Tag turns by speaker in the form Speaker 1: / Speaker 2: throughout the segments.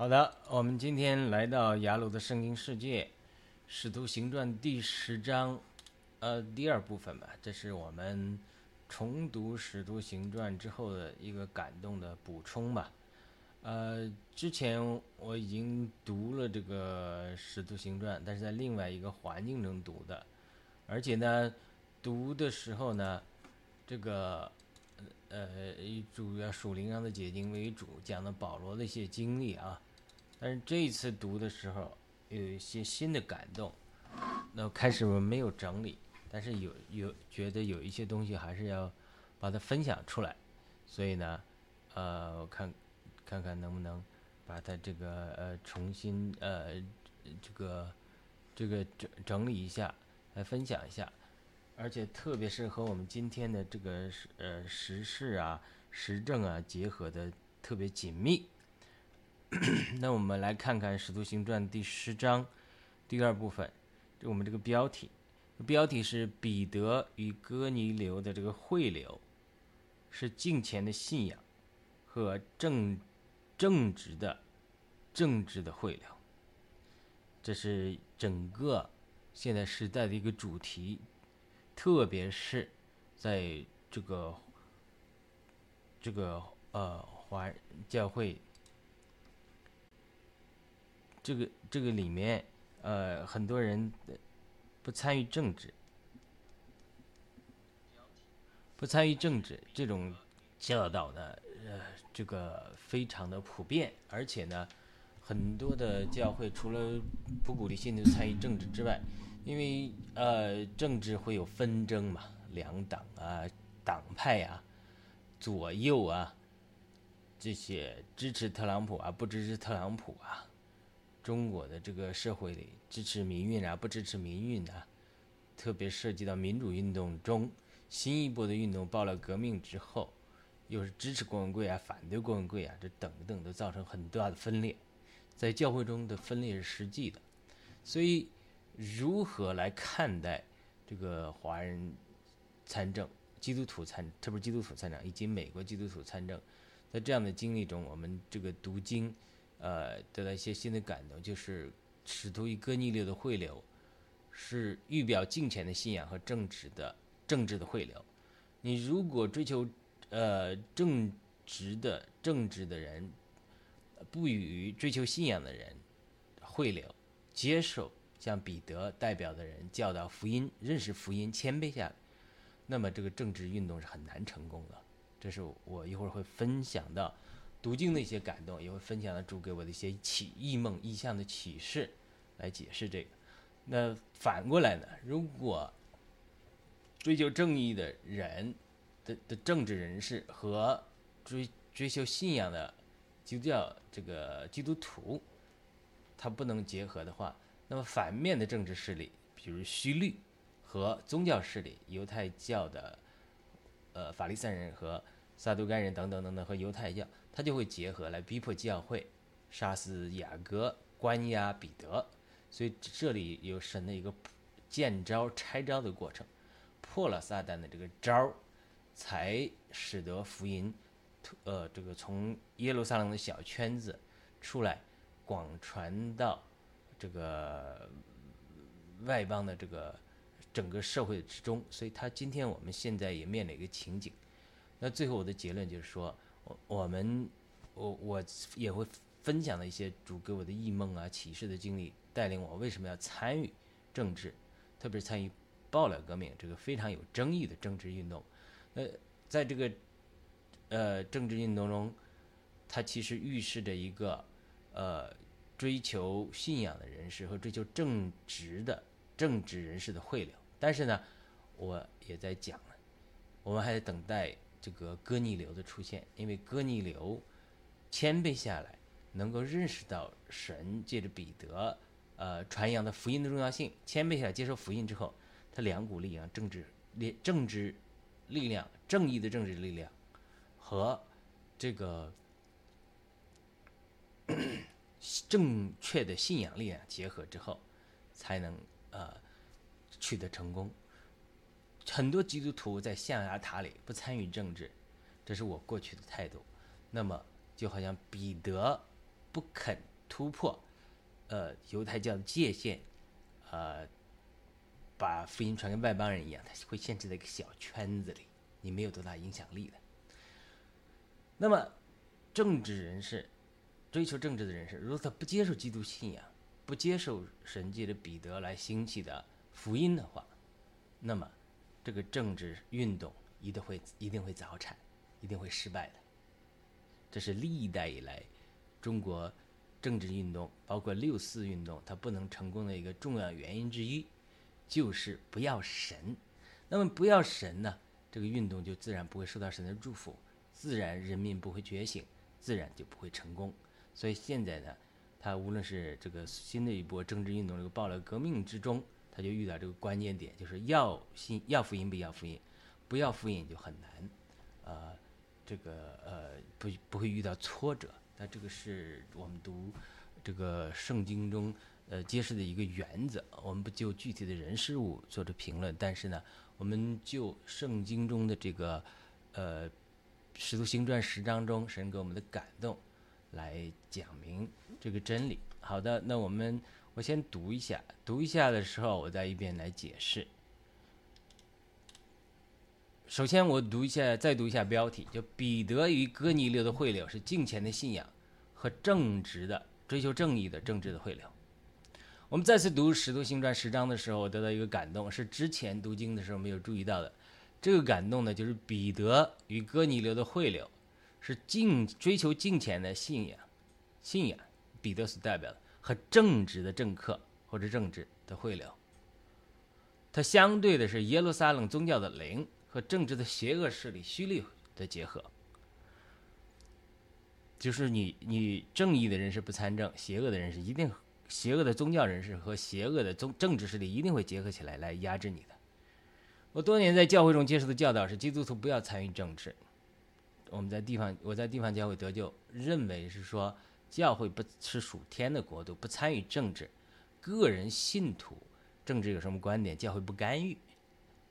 Speaker 1: 好的，我们今天来到雅鲁的圣经世界，《使徒行传》第十章，呃，第二部分吧。这是我们重读《使徒行传》之后的一个感动的补充吧。呃，之前我已经读了这个《使徒行传》，但是在另外一个环境中读的，而且呢，读的时候呢，这个呃以主要属灵上的解经为主，讲的保罗的一些经历啊。但是这一次读的时候，有一些新的感动。那开始我没有整理，但是有有觉得有一些东西还是要把它分享出来。所以呢，呃，我看看看能不能把它这个呃重新呃这个这个整整理一下，来分享一下。而且特别是和我们今天的这个呃时事啊、时政啊结合的特别紧密。那我们来看看《使徒行传》第十章第二部分，就我们这个标题，标题是“彼得与哥尼流的这个汇流，是敬虔的信仰和正正直的政治的汇流”。这是整个现在时代的一个主题，特别是在这个这个呃华教会。这个这个里面，呃，很多人不参与政治，不参与政治这种教导呢，呃，这个非常的普遍，而且呢，很多的教会除了不鼓励信徒参与政治之外，因为呃，政治会有纷争嘛，两党啊，党派啊，左右啊，这些支持特朗普啊，不支持特朗普啊。中国的这个社会里，支持民运啊，不支持民运啊，特别涉及到民主运动中，新一波的运动爆了革命之后，又是支持郭文贵啊，反对郭文贵啊，这等等都造成很大的分裂，在教会中的分裂是实际的，所以如何来看待这个华人参政、基督徒参，特别是基督徒参政以及美国基督徒参政，在这样的经历中，我们这个读经。呃，得到一些新的感动，就是使徒与哥尼流的汇流，是预表敬虔的信仰和正直的政治的汇流。你如果追求呃正直的正直的人，不与追求信仰的人汇流，接受像彼得代表的人教导福音、认识福音、谦卑下来，那么这个政治运动是很难成功的。这是我一会儿会分享到。读经的一些感动，也会分享了主给我的一些启异梦、意象的启示，来解释这个。那反过来呢？如果追求正义的人的的政治人士和追追求信仰的基督教这个基督徒，他不能结合的话，那么反面的政治势力，比如虚律和宗教势力，犹太教的呃法利赛人和撒都该人等等等等和犹太教。他就会结合来逼迫教会，杀死雅各，关押彼得，所以这里有神的一个见招拆招的过程，破了撒旦的这个招，才使得福音，呃，这个从耶路撒冷的小圈子出来，广传到这个外邦的这个整个社会之中。所以他今天我们现在也面临一个情景，那最后我的结论就是说。我们，我我也会分享的一些主给我的异梦啊、启示的经历，带领我为什么要参与政治，特别是参与爆料革命这个非常有争议的政治运动。呃，在这个呃政治运动中，它其实预示着一个呃追求信仰的人士和追求正直的政治人士的汇流。但是呢，我也在讲了，我们还在等待。这个哥尼流的出现，因为哥尼流谦卑下来，能够认识到神借着彼得，呃，传扬的福音的重要性。谦卑下来接受福音之后，他两股力量，政治力、政治力量、正义的政治力量和这个 正确的信仰力量结合之后，才能呃取得成功。很多基督徒在象牙塔里不参与政治，这是我过去的态度。那么，就好像彼得不肯突破，呃，犹太教的界限，呃，把福音传给外邦人一样，他会限制在一个小圈子里，你没有多大影响力的。那么，政治人士，追求政治的人士，如果他不接受基督信仰，不接受神界的彼得来兴起的福音的话，那么这个政治运动一定会一定会早产，一定会失败的。这是历代以来中国政治运动，包括六四运动，它不能成功的一个重要原因之一，就是不要神。那么不要神呢，这个运动就自然不会受到神的祝福。自然人民不会觉醒，自然就不会成功。所以现在呢，它无论是这个新的一波政治运动，这个暴乱革命之中，他就遇到这个关键点，就是要信要福音不要福音，不要福音就很难，呃，这个呃不不会遇到挫折。那这个是我们读这个圣经中呃揭示的一个原则。我们不就具体的人事物做出评论，但是呢，我们就圣经中的这个呃。《使徒行传》十章中，神给我们的感动，来讲明这个真理。好的，那我们我先读一下，读一下的时候，我再一边来解释。首先，我读一下，再读一下标题，就彼得与哥尼流的会流是敬虔的信仰和正直的追求正义的正直的会流。我们再次读《使徒行传》十章的时候，我得到一个感动，是之前读经的时候没有注意到的。这个感动呢，就是彼得与哥尼流的汇流，是敬追求敬虔的信仰，信仰彼得所代表的和正直的政客或者政治的汇流。它相对的是耶路撒冷宗教的灵和政治的邪恶势力虚力的结合。就是你你正义的人士不参政，邪恶的人士一定邪恶的宗教人士和邪恶的宗政治势力一定会结合起来来压制你的。我多年在教会中接受的教导是，基督徒不要参与政治。我们在地方，我在地方教会得救，认为是说，教会不是属天的国度，不参与政治。个人信徒政治有什么观点，教会不干预。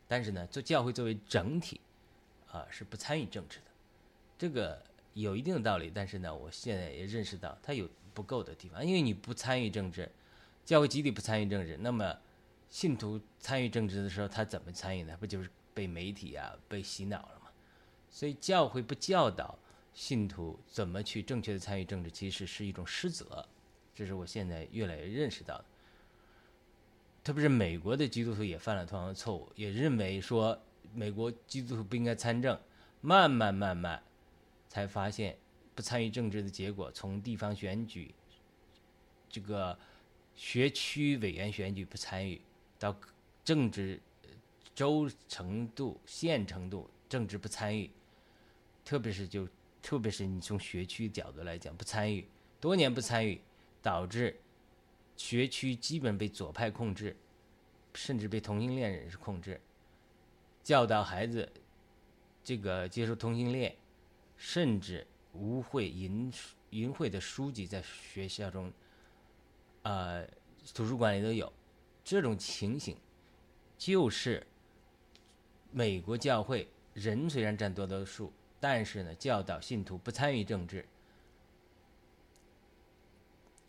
Speaker 1: 但是呢，做教会作为整体，啊，是不参与政治的。这个有一定的道理，但是呢，我现在也认识到它有不够的地方，因为你不参与政治，教会集体不参与政治，那么。信徒参与政治的时候，他怎么参与呢？不就是被媒体啊被洗脑了吗？所以教会不教导信徒怎么去正确的参与政治，其实是一种失责。这是我现在越来越认识到的。特别是美国的基督徒也犯了同样的错误，也认为说美国基督徒不应该参政。慢慢慢慢，才发现不参与政治的结果，从地方选举，这个学区委员选举不参与。到政治州程度、县程度，政治不参与，特别是就特别是你从学区角度来讲不参与，多年不参与，导致学区基本被左派控制，甚至被同性恋人士控制，教导孩子这个接受同性恋，甚至污秽淫淫秽的书籍在学校中，啊，图书馆里都有。这种情形，就是美国教会人虽然占多多数，但是呢，教导信徒不参与政治，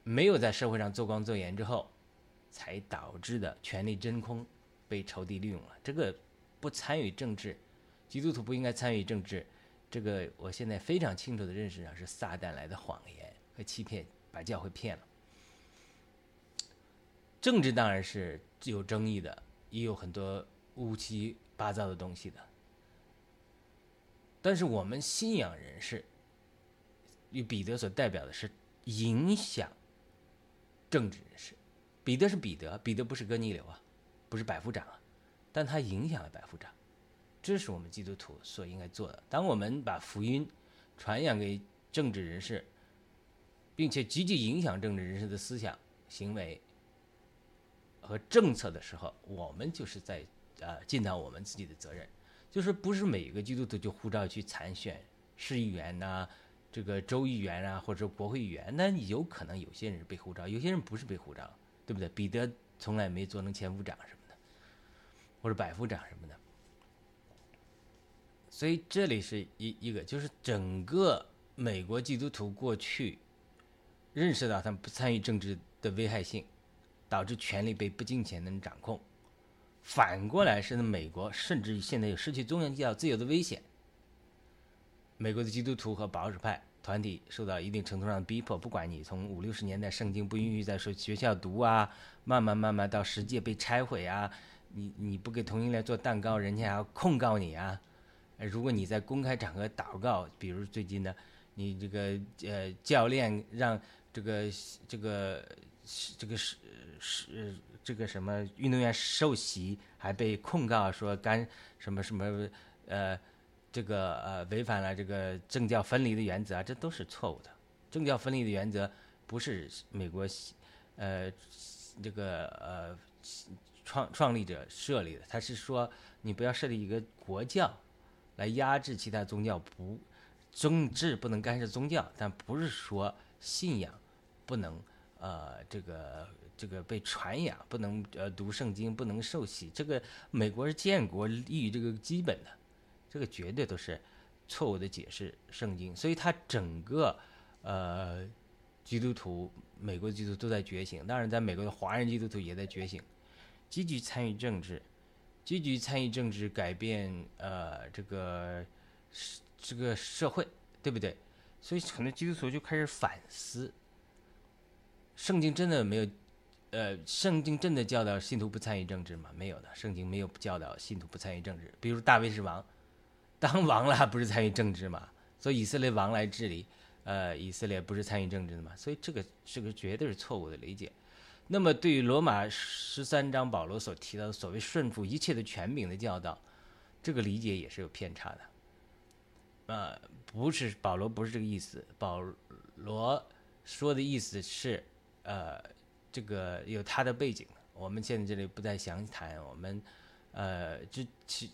Speaker 1: 没有在社会上做光做盐之后，才导致的权力真空被仇敌利用了。这个不参与政治，基督徒不应该参与政治，这个我现在非常清楚的认识上是撒旦来的谎言和欺骗，把教会骗了。政治当然是有争议的，也有很多乌七八糟的东西的。但是我们信仰人士与彼得所代表的是影响政治人士。彼得是彼得，彼得不是哥尼流啊，不是百夫长啊，但他影响了百夫长。这是我们基督徒所应该做的。当我们把福音传扬给政治人士，并且积极影响政治人士的思想行为。和政策的时候，我们就是在呃尽到我们自己的责任，就是不是每个基督徒就护照去参选市议员呐，这个州议员啊，或者国会议员，那有可能有些人是被护照，有些人不是被护照，对不对？彼得从来没做成前副长什么的，或者百夫长什么的，所以这里是一一个，就是整个美国基督徒过去认识到他们不参与政治的危害性，导致权力被不金钱的人掌控。反过来是美国，甚至现在有失去宗教自由的危险。美国的基督徒和保守派团体受到一定程度上的逼迫，不管你从五六十年代圣经不允许在说学校读啊，慢慢慢慢到世界被拆毁啊，你你不给同性恋做蛋糕，人家还要控告你啊。如果你在公开场合祷告，比如最近的，你这个呃教练让这个这个这个是是。这个什么运动员受袭还被控告说干什么什么呃，这个呃违反了这个政教分离的原则啊，这都是错误的。政教分离的原则不是美国呃这个呃创创立者设立的，他是说你不要设立一个国教来压制其他宗教，不政治不能干涉宗教，但不是说信仰不能呃这个。这个被传扬不能呃读圣经不能受洗，这个美国是建国立于这个基本的，这个绝对都是错误的解释圣经，所以他整个呃基督徒美国的基督徒都在觉醒，当然在美国的华人基督徒也在觉醒，积极参与政治，积极参与政治改变呃这个这个社会，对不对？所以很多基督徒就开始反思，圣经真的没有。呃，圣经真的教导信徒不参与政治吗？没有的，圣经没有教导信徒不参与政治。比如大卫是王，当王了不是参与政治吗？所以以色列王来治理，呃，以色列不是参与政治的吗？所以这个这个绝对是错误的理解。那么对于罗马十三章保罗所提到的所谓顺服一切的权柄的教导，这个理解也是有偏差的。呃，不是保罗不是这个意思，保罗说的意思是，呃。这个有他的背景，我们现在这里不再详谈。我们，呃，之其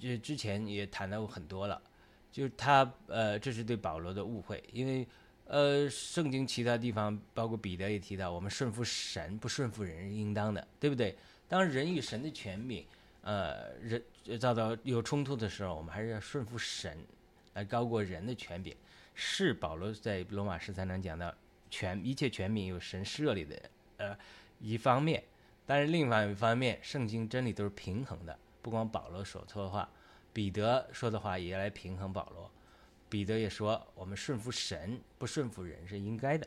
Speaker 1: 之之前也谈到过很多了。就是他，呃，这是对保罗的误会，因为，呃，圣经其他地方，包括彼得也提到，我们顺服神，不顺服人是应当的，对不对？当人与神的权柄，呃，人遭到有冲突的时候，我们还是要顺服神，来高过人的权柄。是保罗在罗马十三章讲到，全一切权柄有神设立的。呃，一方面，但是另外一方面，圣经真理都是平衡的。不光保罗所说错话，彼得说的话也来平衡保罗。彼得也说，我们顺服神，不顺服人是应该的。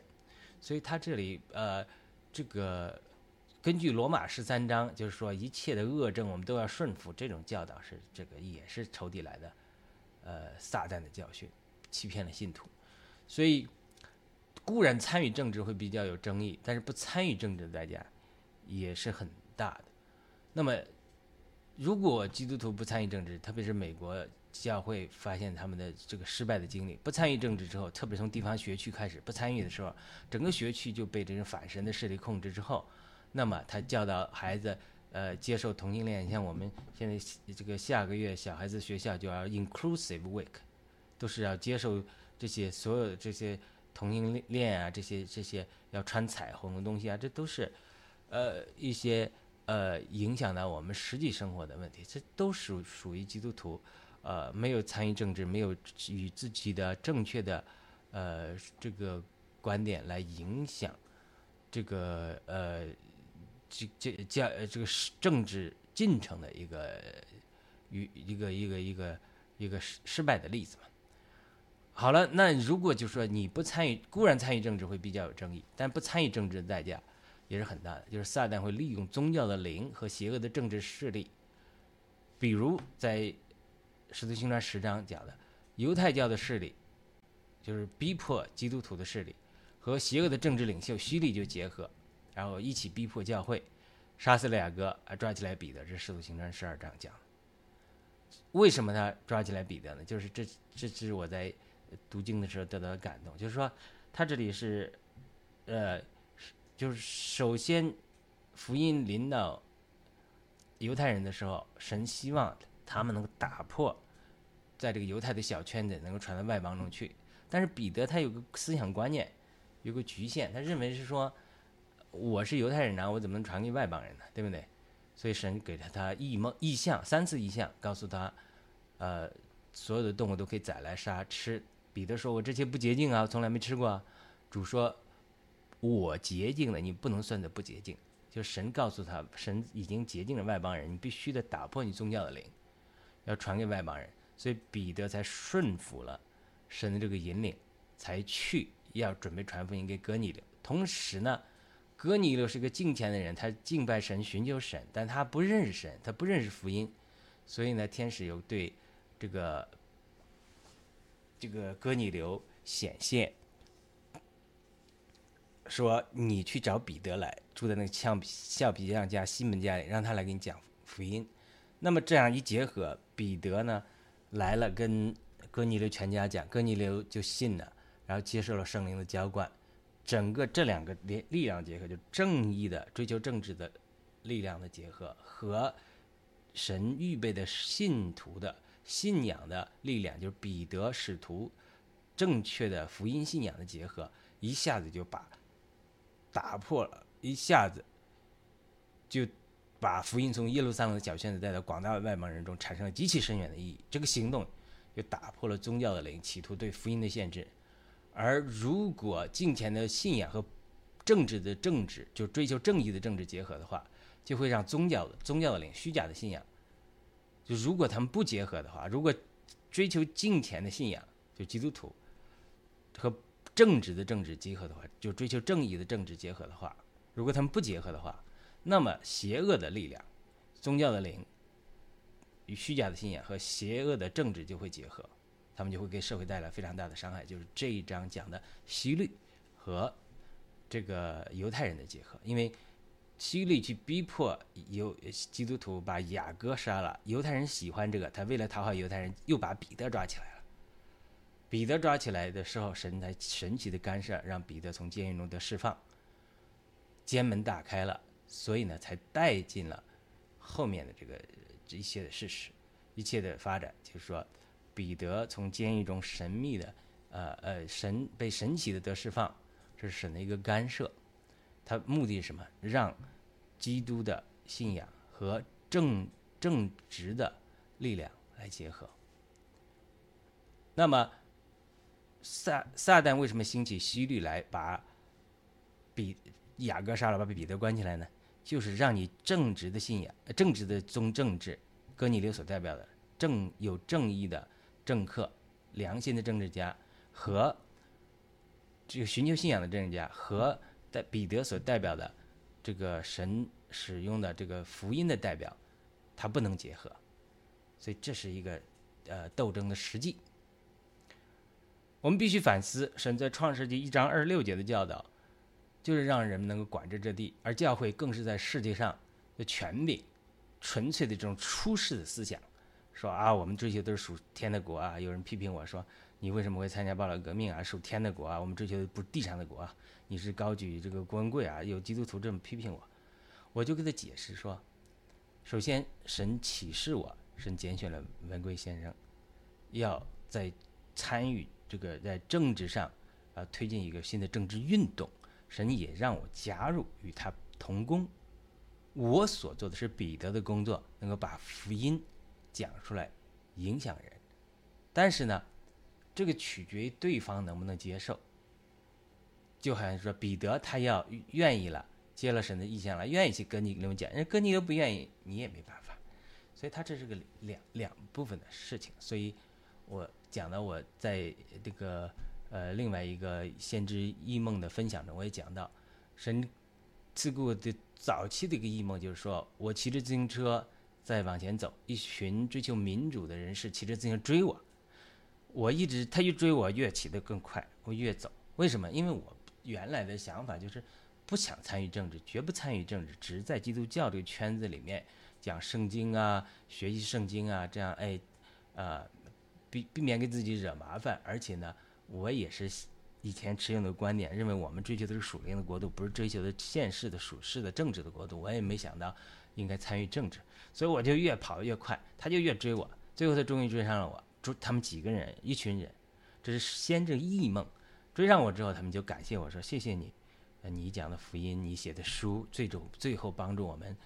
Speaker 1: 所以他这里呃，这个根据罗马十三章，就是说一切的恶政我们都要顺服，这种教导是这个也是仇敌来的，呃，撒旦的教训，欺骗了信徒，所以。固然参与政治会比较有争议，但是不参与政治的代价也是很大的。那么，如果基督徒不参与政治，特别是美国教会发现他们的这个失败的经历，不参与政治之后，特别从地方学区开始不参与的时候，整个学区就被这种反神的势力控制之后，那么他教导孩子呃接受同性恋，像我们现在这个下个月小孩子学校就要 inclusive week，都是要接受这些所有的这些。同性恋啊，这些这些要穿彩虹的东西啊，这都是，呃，一些呃影响到我们实际生活的问题。这都属属于基督徒，呃，没有参与政治，没有与自己的正确的呃这个观点来影响这个呃这这教这个政治进程的一个与一个一个一个一个失失败的例子嘛。好了，那如果就说你不参与，固然参与政治会比较有争议，但不参与政治的代价也是很大的，就是撒旦会利用宗教的灵和邪恶的政治势力，比如在《使徒行传》十章讲的，犹太教的势力，就是逼迫基督徒的势力，和邪恶的政治领袖希利就结合，然后一起逼迫教会，杀死了雅各，啊，抓起来彼得，这是《使徒行传》十二章讲。为什么他抓起来彼得呢？就是这，这是我在。读经的时候得到感动，就是说，他这里是，呃，就是首先福音临到犹太人的时候，神希望他们能够打破在这个犹太的小圈子，能够传到外邦中去。但是彼得他有个思想观念，有个局限，他认为是说，我是犹太人啊，我怎么能传给外邦人呢？对不对？所以神给了他异梦异象，三次异象，告诉他，呃，所有的动物都可以宰来杀吃。彼得说：“我这些不洁净啊，从来没吃过。”主说：“我洁净了，你不能算作不洁净。就神告诉他，神已经洁净了外邦人，你必须得打破你宗教的灵，要传给外邦人。所以彼得才顺服了神的这个引领，才去要准备传福音给哥尼流。同时呢，哥尼流是个敬虔的人，他敬拜神、寻求神，但他不认识神，他不认识福音。所以呢，天使有对这个这个哥尼流显现。说你去找彼得来，住在那个橡橡皮匠家西门家里，让他来给你讲福音。那么这样一结合，彼得呢来了，跟哥尼流全家讲，哥尼流就信了，然后接受了圣灵的浇灌。整个这两个力力量结合，就正义的追求政治的力量的结合，和神预备的信徒的信仰的力量，就是彼得使徒正确的福音信仰的结合，一下子就把。打破了一下子，就把福音从耶路撒冷的小圈子带到广大外邦人中，产生了极其深远的意义。这个行动就打破了宗教的灵，企图对福音的限制。而如果敬虔的信仰和政治的政治，就追求正义的政治结合的话，就会让宗教宗教的灵、虚假的信仰，就如果他们不结合的话，如果追求金钱的信仰，就基督徒和。正直的政治结合的话，就追求正义的政治结合的话，如果他们不结合的话，那么邪恶的力量、宗教的灵与虚假的信仰和邪恶的政治就会结合，他们就会给社会带来非常大的伤害。就是这一章讲的希律和这个犹太人的结合，因为希律去逼迫犹基督徒把雅各杀了，犹太人喜欢这个，他为了讨好犹太人，又把彼得抓起来了。彼得抓起来的时候，神才神奇的干涉，让彼得从监狱中得释放，监门打开了，所以呢，才带进了后面的这个一切的事实，一切的发展。就是说，彼得从监狱中神秘的，呃呃，神被神奇的得释放，这是神的一个干涉。他目的是什么？让基督的信仰和正正直的力量来结合。那么。撒撒旦为什么兴起希律来把比雅各杀了，把彼得关起来呢？就是让你正直的信仰、正直的宗政治，哥尼流所代表的正有正义的政客、良心的政治家和这个寻求信仰的政治家，和在彼得所代表的这个神使用的这个福音的代表，他不能结合，所以这是一个呃斗争的实际。我们必须反思，神在创世纪一章二十六节的教导，就是让人们能够管制这地，而教会更是在世界上的权柄，纯粹的这种出世的思想，说啊，我们追求都是属天的国啊。有人批评我说，你为什么会参加暴乱革命啊？属天的国啊，我们追求的不是地上的国啊。你是高举这个郭文贵啊？有基督徒这么批评我，我就给他解释说，首先神启示我，神拣选了文贵先生，要在参与。这个在政治上，啊，推进一个新的政治运动，神也让我加入与他同工。我所做的是彼得的工作，能够把福音讲出来，影响人。但是呢，这个取决于对方能不能接受。就好像说，彼得他要愿意了，接了神的意向了，愿意去跟你那么讲，人跟你又不愿意，你也没办法。所以，他这是个两两部分的事情。所以，我。讲的我在这个呃另外一个先知异梦的分享中，我也讲到，神赐给我的早期的一个异梦，就是说我骑着自行车在往前走，一群追求民主的人士骑着自行车追我，我一直他越追我越骑得更快，我越走，为什么？因为我原来的想法就是不想参与政治，绝不参与政治，只是在基督教这个圈子里面讲圣经啊，学习圣经啊，这样哎，啊。避避免给自己惹麻烦，而且呢，我也是以前持有的观点，认为我们追求的是属灵的国度，不是追求的现世的属世的政治的国度。我也没想到应该参与政治，所以我就越跑越快，他就越追我，最后他终于追上了我。追他们几个人，一群人，这是先这异梦，追上我之后，他们就感谢我说：“谢谢你，呃你讲的福音，你写的书，最终最后帮助我们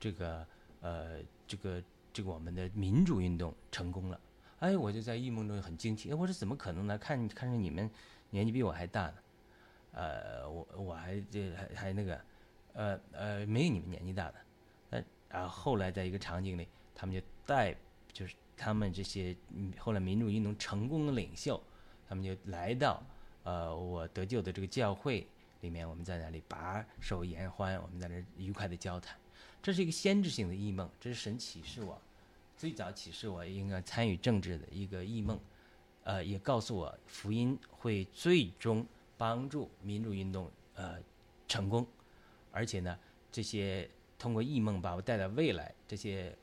Speaker 1: 这个呃这个这个我们的民主运动成功了。”哎，我就在异梦中很惊奇，哎，我说怎么可能呢？看看着你们年纪比我还大呢，呃，我我还这还还那个，呃呃，没有你们年纪大的。然后后来在一个场景里，他们就带，就是他们这些后来民主运动成功的领袖，他们就来到呃我得救的这个教会里面，我们在那里把手言欢，我们在那愉快的交谈。这是一个先知性的异梦，这是神启示我，最早启示我应该参与政治的一个异梦，呃，也告诉我福音会最终帮助民主运动呃成功，而且呢，这些通过异梦把我带到未来，这些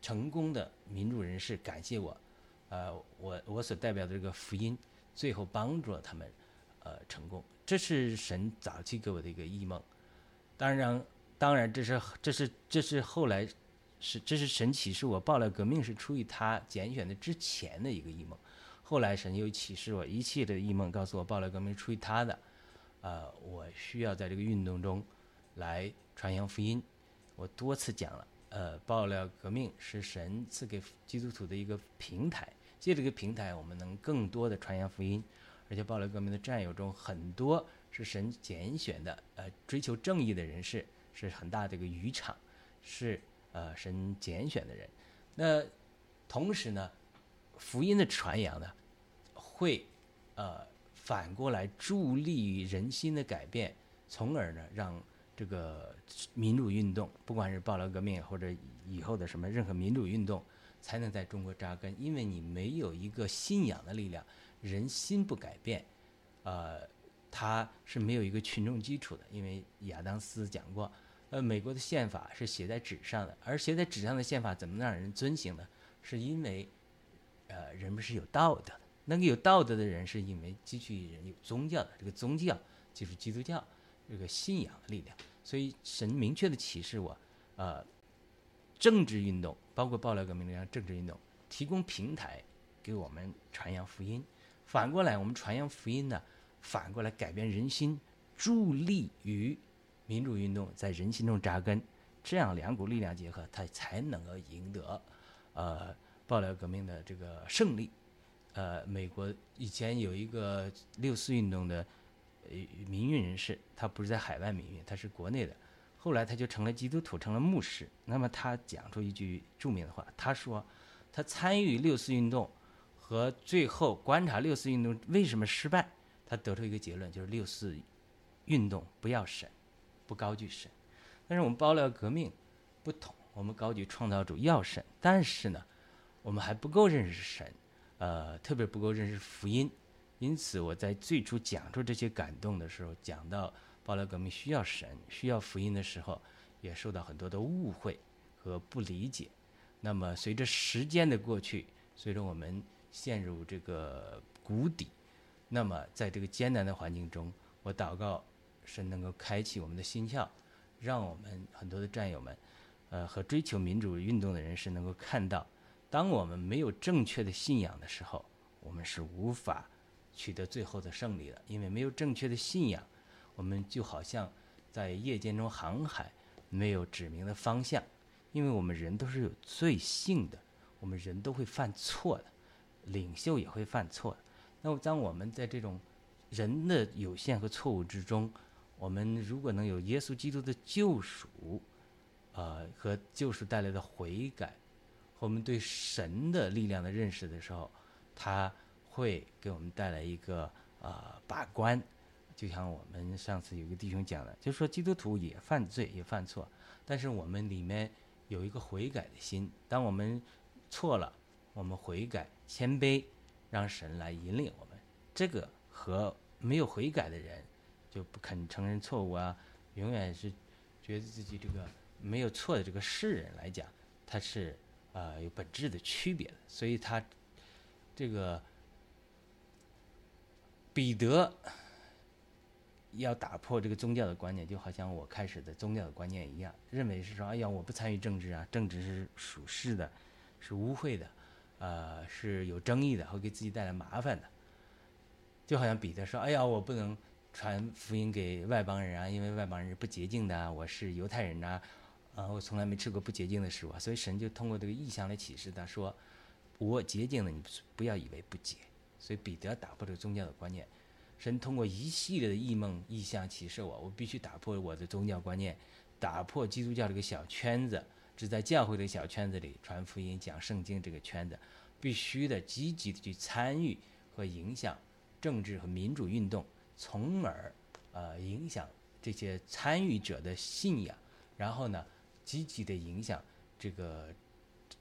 Speaker 1: 成功的民主人士感谢我，呃，我我所代表的这个福音最后帮助了他们呃成功，这是神早期给我的一个异梦，当然。当然，这是这是这是后来是这是神启示我爆料革命是出于他拣选的之前的一个异梦，后来神又启示我一切的异梦，告诉我爆料革命出于他的，呃，我需要在这个运动中来传扬福音。我多次讲了，呃，爆料革命是神赐给基督徒的一个平台，借这个平台，我们能更多的传扬福音，而且爆料革命的战友中很多是神拣选的，呃，追求正义的人士。是很大的一个渔场，是呃神拣选的人。那同时呢，福音的传扬呢，会呃反过来助力于人心的改变，从而呢让这个民主运动，不管是暴劳革命或者以后的什么任何民主运动，才能在中国扎根。因为你没有一个信仰的力量，人心不改变，呃。他是没有一个群众基础的，因为亚当斯讲过，呃，美国的宪法是写在纸上的，而写在纸上的宪法怎么能让人遵行呢？是因为，呃，人们是有道德的，那个有道德的人是因为基于人有宗教的，这个宗教就是基督教这个信仰的力量，所以神明确的启示我，呃，政治运动包括暴料革命这样政治运动提供平台给我们传扬福音，反过来我们传扬福音呢？反过来改变人心，助力于民主运动在人心中扎根，这样两股力量结合，它才能够赢得，呃，爆料革命的这个胜利。呃，美国以前有一个六四运动的民运人士，他不是在海外民运，他是国内的，后来他就成了基督徒，成了牧师。那么他讲出一句著名的话，他说，他参与六四运动和最后观察六四运动为什么失败。他得出一个结论，就是六四运动不要神，不高举神。但是我们爆料革命不同，我们高举创造主要神。但是呢，我们还不够认识神，呃，特别不够认识福音。因此，我在最初讲出这些感动的时候，讲到爆料革命需要神、需要福音的时候，也受到很多的误会和不理解。那么，随着时间的过去，随着我们陷入这个谷底。那么，在这个艰难的环境中，我祷告神能够开启我们的心窍，让我们很多的战友们，呃，和追求民主运动的人士能够看到，当我们没有正确的信仰的时候，我们是无法取得最后的胜利了。因为没有正确的信仰，我们就好像在夜间中航海，没有指明的方向。因为我们人都是有罪性的，我们人都会犯错的，领袖也会犯错的。那么，当我们在这种人的有限和错误之中，我们如果能有耶稣基督的救赎，呃，和救赎带来的悔改，和我们对神的力量的认识的时候，他会给我们带来一个啊把关。就像我们上次有个弟兄讲的，就是说基督徒也犯罪也犯错，但是我们里面有一个悔改的心。当我们错了，我们悔改谦卑。让神来引领我们，这个和没有悔改的人就不肯承认错误啊，永远是觉得自己这个没有错的这个世人来讲，他是呃有本质的区别的。所以他这个彼得要打破这个宗教的观念，就好像我开始的宗教的观念一样，认为是说，哎呀，我不参与政治啊，政治是属世的，是污秽的。呃，是有争议的，会给自己带来麻烦的。就好像彼得说：“哎呀，我不能传福音给外邦人啊，因为外邦人是不洁净的。我是犹太人呐，啊，我从来没吃过不洁净的食物。所以神就通过这个意象来启示他说：我洁净的，你不要以为不洁。所以彼得打破这个宗教的观念，神通过一系列的异梦异象启示我，我必须打破我的宗教观念，打破基督教这个小圈子，只在教会的小圈子里传福音、讲圣经这个圈子，必须的积极的去参与和影响政治和民主运动，从而呃影响这些参与者的信仰，然后呢积极的影响这个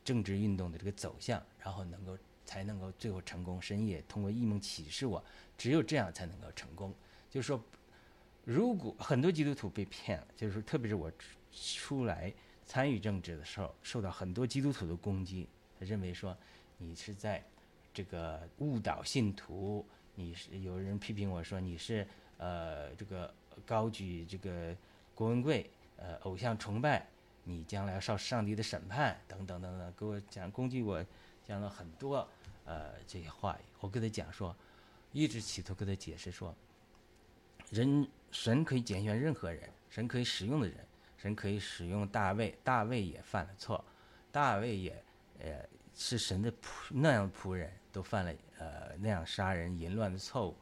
Speaker 1: 政治运动的这个走向，然后能够。才能够最后成功。深夜通过异梦启示我，只有这样才能够成功。就是说，如果很多基督徒被骗了，就是说，特别是我出来参与政治的时候，受到很多基督徒的攻击，他认为说你是在这个误导信徒，你是有人批评我说你是呃这个高举这个郭文贵，呃偶像崇拜，你将来要受上帝的审判等等等等，给我讲攻击我，讲了很多。呃，这些话语，我跟他讲说，一直企图跟他解释说，人神可以拣选任何人，神可以使用的人，神可以使用大卫，大卫也犯了错，大卫也呃是神的仆那样的仆人，都犯了呃那样杀人淫乱的错误。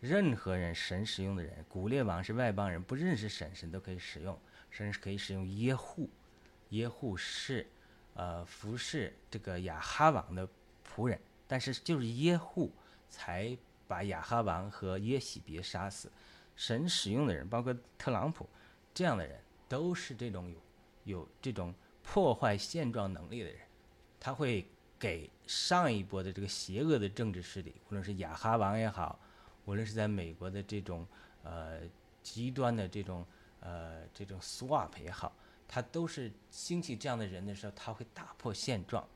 Speaker 1: 任何人神使用的人，古列王是外邦人，不认识神，神都可以使用，神是可以使用耶户，耶户是呃服侍这个亚哈王的仆人。但是就是耶户才把亚哈王和耶喜别杀死，神使用的人，包括特朗普这样的人，都是这种有有这种破坏现状能力的人，他会给上一波的这个邪恶的政治势力，无论是亚哈王也好，无论是在美国的这种呃极端的这种呃这种 swap 也好，他都是兴起这样的人的时候，他会打破现状。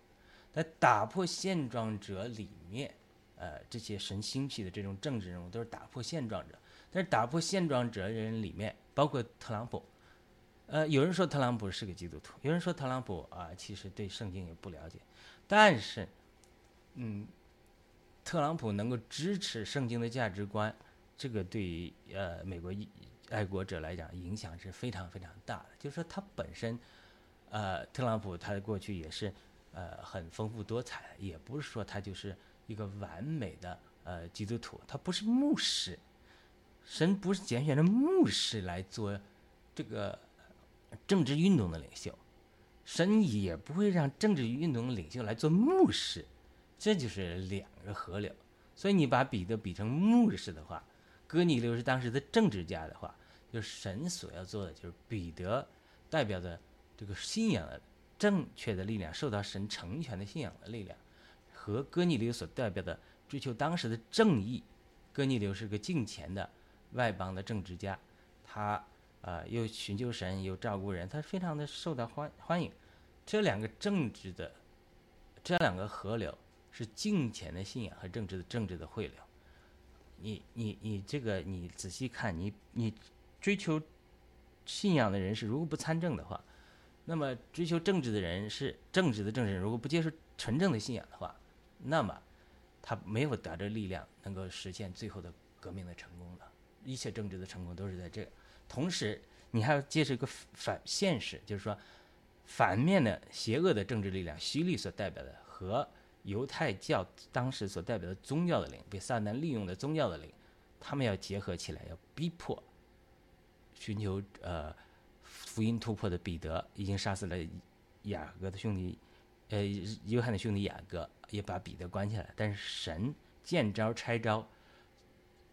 Speaker 1: 在打破现状者里面，呃，这些神兴起的这种政治人物都是打破现状者。但是打破现状者人里面，包括特朗普，呃，有人说特朗普是个基督徒，有人说特朗普啊，其实对圣经也不了解。但是，嗯，特朗普能够支持圣经的价值观，这个对于呃美国爱国者来讲影响是非常非常大的。就是说他本身，呃，特朗普他过去也是。呃，很丰富多彩，也不是说他就是一个完美的呃基督徒，他不是牧师，神不是拣选的牧师来做这个政治运动的领袖，神也不会让政治运动的领袖来做牧师，这就是两个河流。所以你把彼得比成牧师的话，哥尼流是当时的政治家的话，就是神所要做的就是彼得代表的这个信仰的。正确的力量受到神成全的信仰的力量，和哥尼流所代表的追求当时的正义。哥尼流是个敬虔的外邦的政治家，他啊又寻求神又照顾人，他非常的受到欢欢迎。这两个政治的这两个河流是敬虔的信仰和政治的政治的汇流。你你你这个你仔细看，你你追求信仰的人是如果不参政的话。那么，追求政治的人是正直的政治人，如果不接受纯正的信仰的话，那么他没有得着力量，能够实现最后的革命的成功的。一切政治的成功都是在这。同时，你还要接受一个反现实，就是说，反面的邪恶的政治力量，希律所代表的和犹太教当时所代表的宗教的灵，被撒旦利用的宗教的灵，他们要结合起来，要逼迫，寻求呃。福音突破的彼得已经杀死了雅各的兄弟，呃，约翰的兄弟雅各，也把彼得关起来。但是神见招拆招，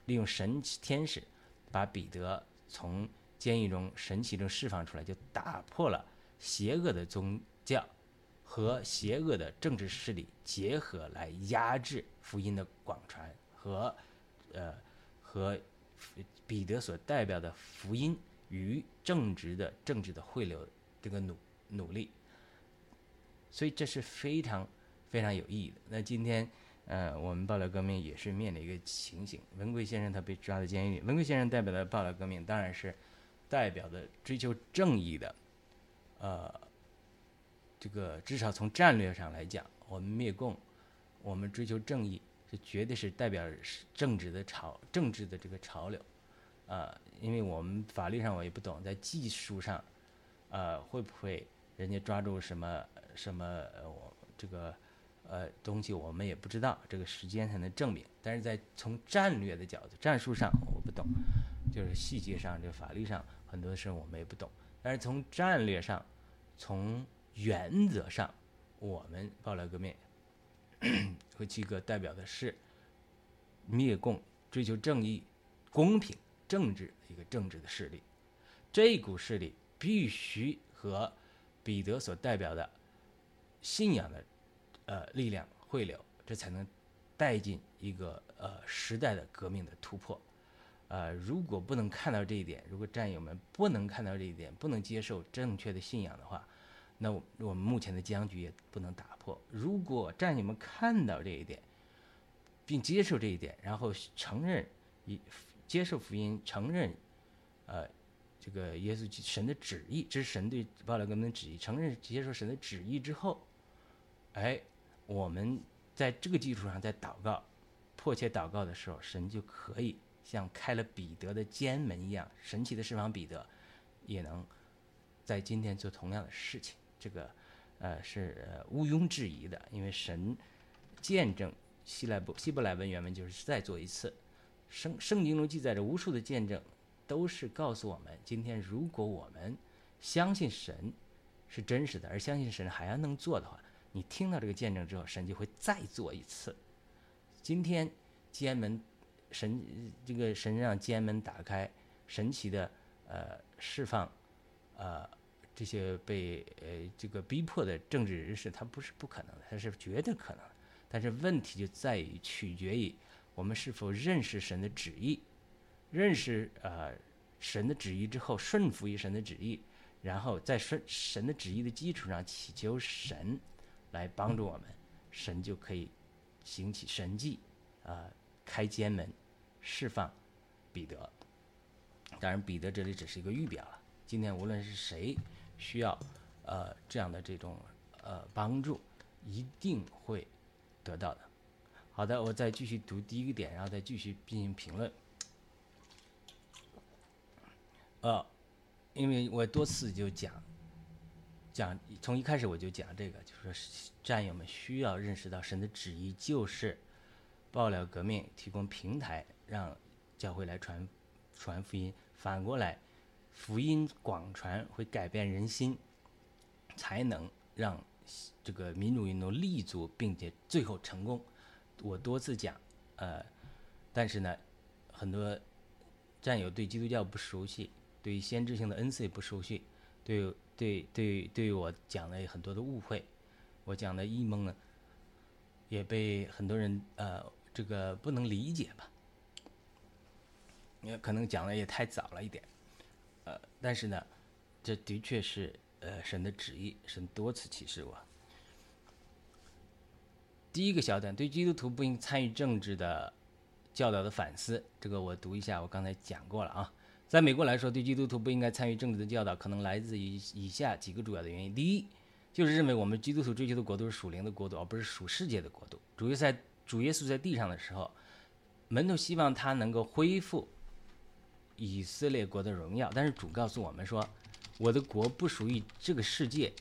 Speaker 1: 利用神天使把彼得从监狱中神奇中释放出来，就打破了邪恶的宗教和邪恶的政治势力结合来压制福音的广传和呃和彼得所代表的福音。与正直的政治的汇流这个努努力，所以这是非常非常有意义的。那今天，呃，我们爆料革命也是面临一个情形，文贵先生他被抓在监狱里。文贵先生代表的爆料革命当然是代表的追求正义的，呃，这个至少从战略上来讲，我们灭共，我们追求正义，是绝对是代表政治的潮政治的这个潮流。呃，因为我们法律上我也不懂，在技术上，呃，会不会人家抓住什么什么呃，我这个呃东西我们也不知道，这个时间才能证明。但是在从战略的角度、战术上我不懂，就是细节上、这个法律上很多事我们也不懂。但是从战略上、从原则上，我们爆料革命和七哥代表的是灭共、追求正义、公平、政治一个政治的势力。这股势力必须和彼得所代表的信仰的呃力量汇流，这才能带进一个呃时代的革命的突破。呃，如果不能看到这一点，如果战友们不能看到这一点，不能接受正确的信仰的话，那我我们目前的僵局也不能打破。如果战友们看到这一点，并接受这一点，然后承认一接受福音，承认呃这个耶稣神的旨意，这是神对巴勒革命的旨意，承认接受神的旨意之后，哎，我们在这个基础上再祷告，迫切祷告的时候，神就可以。像开了彼得的监门一样，神奇的释放彼得，也能在今天做同样的事情。这个，呃，是毋庸置疑的。因为神见证希来不希伯来文原文就是再做一次。圣圣经中记载着无数的见证，都是告诉我们：今天如果我们相信神是真实的，而相信神还要能做的话，你听到这个见证之后，神就会再做一次。今天监门。神，这个神让监门打开，神奇的呃释放，呃这些被呃这个逼迫的政治人士，他不是不可能，他是绝对可能。但是问题就在于取决于我们是否认识神的旨意，认识呃神的旨意之后顺服于神的旨意，然后在顺神的旨意的基础上祈求神来帮助我们，神就可以行起神迹啊。开监门，释放彼得。当然，彼得这里只是一个预表了。今天无论是谁需要呃这样的这种呃帮助，一定会得到的。好的，我再继续读第一个点，然后再继续进行评论。呃，因为我多次就讲讲，从一开始我就讲这个，就是说战友们需要认识到神的旨意就是。爆料革命提供平台，让教会来传传福音。反过来，福音广传会改变人心，才能让这个民主运动立足，并且最后成功。我多次讲，呃，但是呢，很多战友对基督教不熟悉，对先知性的恩赐也不熟悉，对对对对我讲了很多的误会，我讲的异梦呢，也被很多人呃。这个不能理解吧？因为可能讲的也太早了一点，呃，但是呢，这的确是呃神的旨意，神多次启示我。第一个小段对基督徒不应参与政治的教导的反思，这个我读一下，我刚才讲过了啊。在美国来说，对基督徒不应该参与政治的教导，可能来自于以下几个主要的原因：第一，就是认为我们基督徒追求的国度是属灵的国度，而不是属世界的国度。主要在。主耶稣在地上的时候，门徒希望他能够恢复以色列国的荣耀，但是主告诉我们说：“我的国不属于这个世界。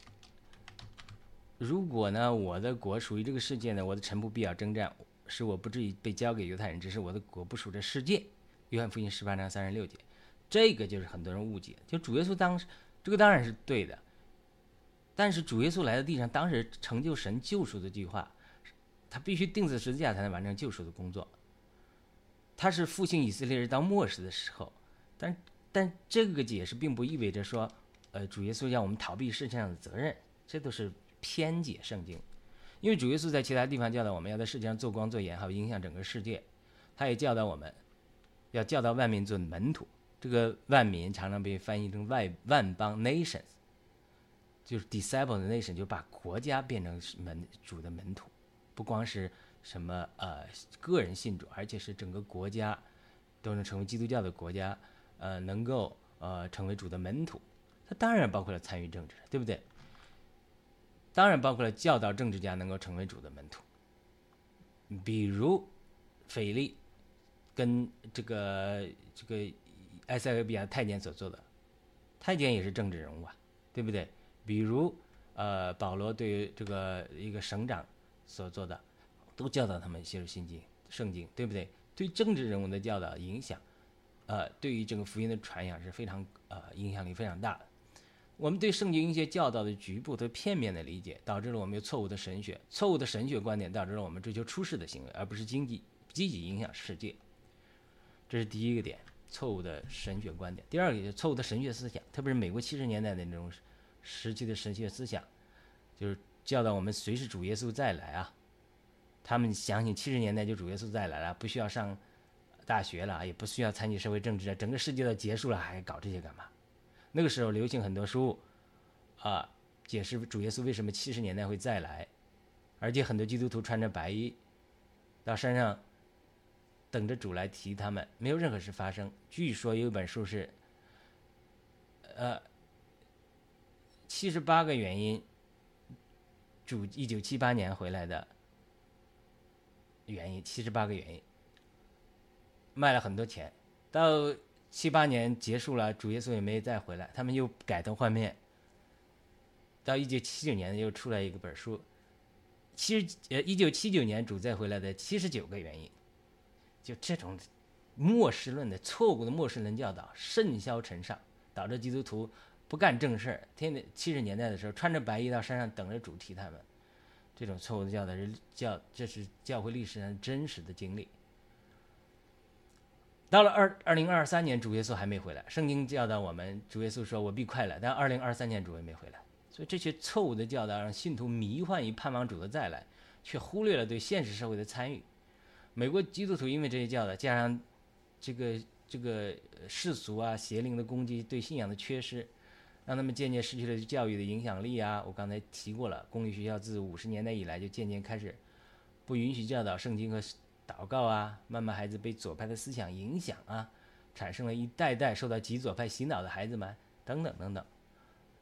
Speaker 1: 如果呢，我的国属于这个世界呢，我的臣仆必要征战，使我不至于被交给犹太人。只是我的国不属这世界。”约翰福音十八章三十六节，这个就是很多人误解。就主耶稣当时，这个当然是对的，但是主耶稣来到地上，当时成就神救赎的计划。他必须钉死十字架才能完成救赎的工作。他是复兴以色列人到末世的时候，但但这个解释并不意味着说，呃，主耶稣要我们逃避世界上的责任，这都是偏解圣经。因为主耶稣在其他地方教导我们要在世界上做光做盐，还有影响整个世界。他也教导我们要教导万民做门徒。这个万民常常被翻译成外万邦 nations，就是 disciple 的 nation，就把国家变成门主的门徒。不光是什么呃个人信主，而且是整个国家都能成为基督教的国家，呃，能够呃成为主的门徒，它当然包括了参与政治，对不对？当然包括了教导政治家能够成为主的门徒，比如腓力跟这个这个埃塞俄比亚太监所做的，太监也是政治人物啊，对不对？比如呃保罗对于这个一个省长。所做的，都教导他们写入心经、圣经，对不对？对政治人物的教导影响，呃，对于这个福音的传扬是非常呃影响力非常大的。我们对圣经一些教导的局部和片面的理解，导致了我们有错误的神学，错误的神学观点导致了我们追求出世的行为，而不是经济积极影响世界。这是第一个点，错误的神学观点。第二个就是错误的神学思想，特别是美国七十年代的那种时期的神学思想，就是教导我们随时主耶稣再来啊。他们相信七十年代就主耶稣再来了，不需要上大学了，也不需要参与社会政治，整个世界都结束了，还搞这些干嘛？那个时候流行很多书，啊，解释主耶稣为什么七十年代会再来，而且很多基督徒穿着白衣到山上等着主来提他们，没有任何事发生。据说有一本书是，呃，七十八个原因，主一九七八年回来的原因，七十八个原因，卖了很多钱，到。七八年结束了，主耶稣也没再回来，他们又改头换面。到一九七九年又出来一个本书，七十呃一九七九年主再回来的七十九个原因，就这种末世论的错误的末世论教导甚嚣尘上，导致基督徒不干正事儿，天天七十年代的时候穿着白衣到山上等着主提他们，这种错误的教导是教这是教会历史上真实的经历。到了二二零二三年，主耶稣还没回来。圣经教导我们，主耶稣说：“我必快来。”但二零二三年主也没回来，所以这些错误的教导让信徒迷幻于盼望主的再来，却忽略了对现实社会的参与。美国基督徒因为这些教导，加上这个这个世俗啊、邪灵的攻击、对信仰的缺失，让他们渐渐失去了教育的影响力啊。我刚才提过了，公立学校自五十年代以来就渐渐开始不允许教导圣经和。祷告啊，慢慢孩子被左派的思想影响啊，产生了一代代受到极左派洗脑的孩子们，等等等等。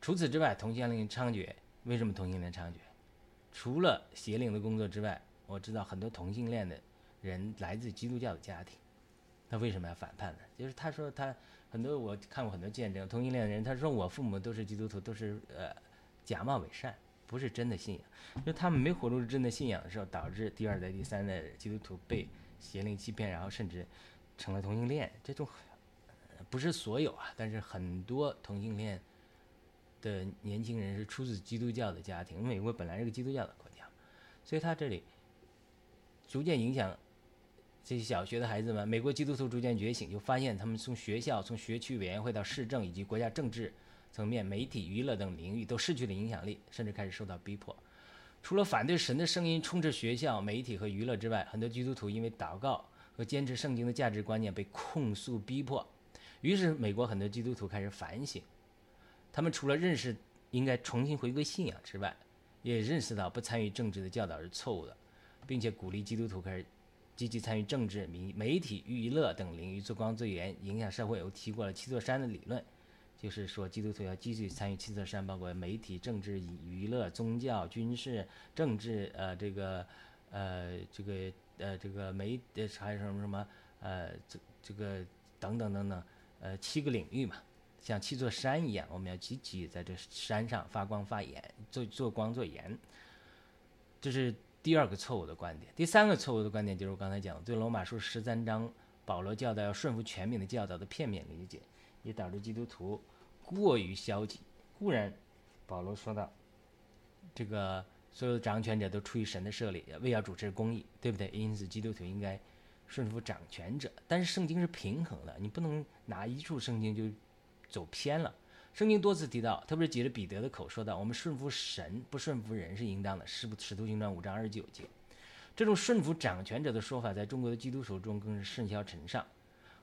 Speaker 1: 除此之外，同性恋猖獗。为什么同性恋猖獗？除了邪灵的工作之外，我知道很多同性恋的人来自基督教的家庭。他为什么要反叛呢？就是他说他很多我看过很多见证，同性恋的人他说我父母都是基督徒，都是呃假冒伪善。不是真的信仰，因为他们没活出真的信仰的时候，导致第二代、第三代基督徒被邪灵欺骗，然后甚至成了同性恋。这种不是所有啊，但是很多同性恋的年轻人是出自基督教的家庭。美国本来是个基督教的国家，所以他这里逐渐影响这些小学的孩子们。美国基督徒逐渐觉醒，就发现他们从学校、从学区委员会到市政以及国家政治。层面、媒体、娱乐等领域都失去了影响力，甚至开始受到逼迫。除了反对神的声音充斥学校、媒体和娱乐之外，很多基督徒因为祷告和坚持圣经的价值观念被控诉、逼迫。于是，美国很多基督徒开始反省，他们除了认识应该重新回归信仰之外，也认识到不参与政治的教导是错误的，并且鼓励基督徒开始积极参与政治、媒媒体、娱乐等领域做光做盐，影响社会。我提过了七座山的理论。就是说，基督徒要积极参与七色山，包括媒体、政治、娱乐、宗教、军事、政治，呃，这个，呃，这个，呃，这个媒，呃还有什么什么，呃，这这个等等等等，呃，七个领域嘛，像七座山一样，我们要积极在这山上发光发盐，做做光做盐。这是第二个错误的观点。第三个错误的观点就是我刚才讲的，对罗马书十三章保罗教导要顺服全民的教导的片面理解，也导致基督徒。过于消极，固然，保罗说到，这个所有的掌权者都出于神的设立，为要主持公义，对不对？因此，基督徒应该顺服掌权者。但是，圣经是平衡的，你不能拿一处圣经就走偏了。圣经多次提到，特别是借着彼得的口说到，我们顺服神，不顺服人是应当的。是不使徒行传五章二十九节，这种顺服掌权者的说法，在中国的基督徒中更是甚嚣尘上。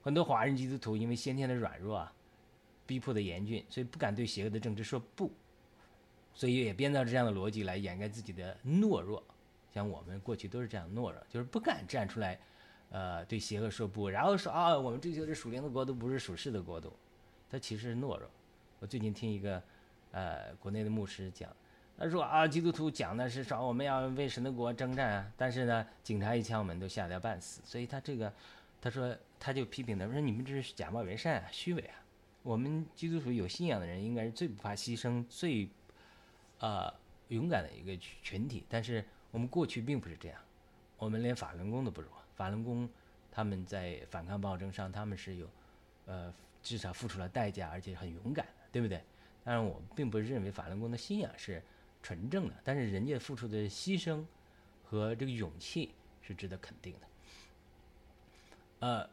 Speaker 1: 很多华人基督徒因为先天的软弱啊。逼迫的严峻，所以不敢对邪恶的政治说不，所以也编造这样的逻辑来掩盖自己的懦弱。像我们过去都是这样懦弱，就是不敢站出来，呃，对邪恶说不，然后说啊，我们追求的是属灵的国度，不是属世的国度，他其实是懦弱。我最近听一个呃国内的牧师讲，他说啊，基督徒讲的是说我们要为神的国征战啊，但是呢，警察一枪，我们都吓得要半死。所以他这个，他说他就批评他，说你们这是假冒伪善啊，虚伪啊。我们基督徒有信仰的人，应该是最不怕牺牲、最，呃，勇敢的一个群体。但是我们过去并不是这样，我们连法轮功都不如。法轮功他们在反抗暴政上，他们是有，呃，至少付出了代价，而且很勇敢的，对不对？当然，我并不认为法轮功的信仰是纯正的，但是人家付出的牺牲和这个勇气是值得肯定的。呃，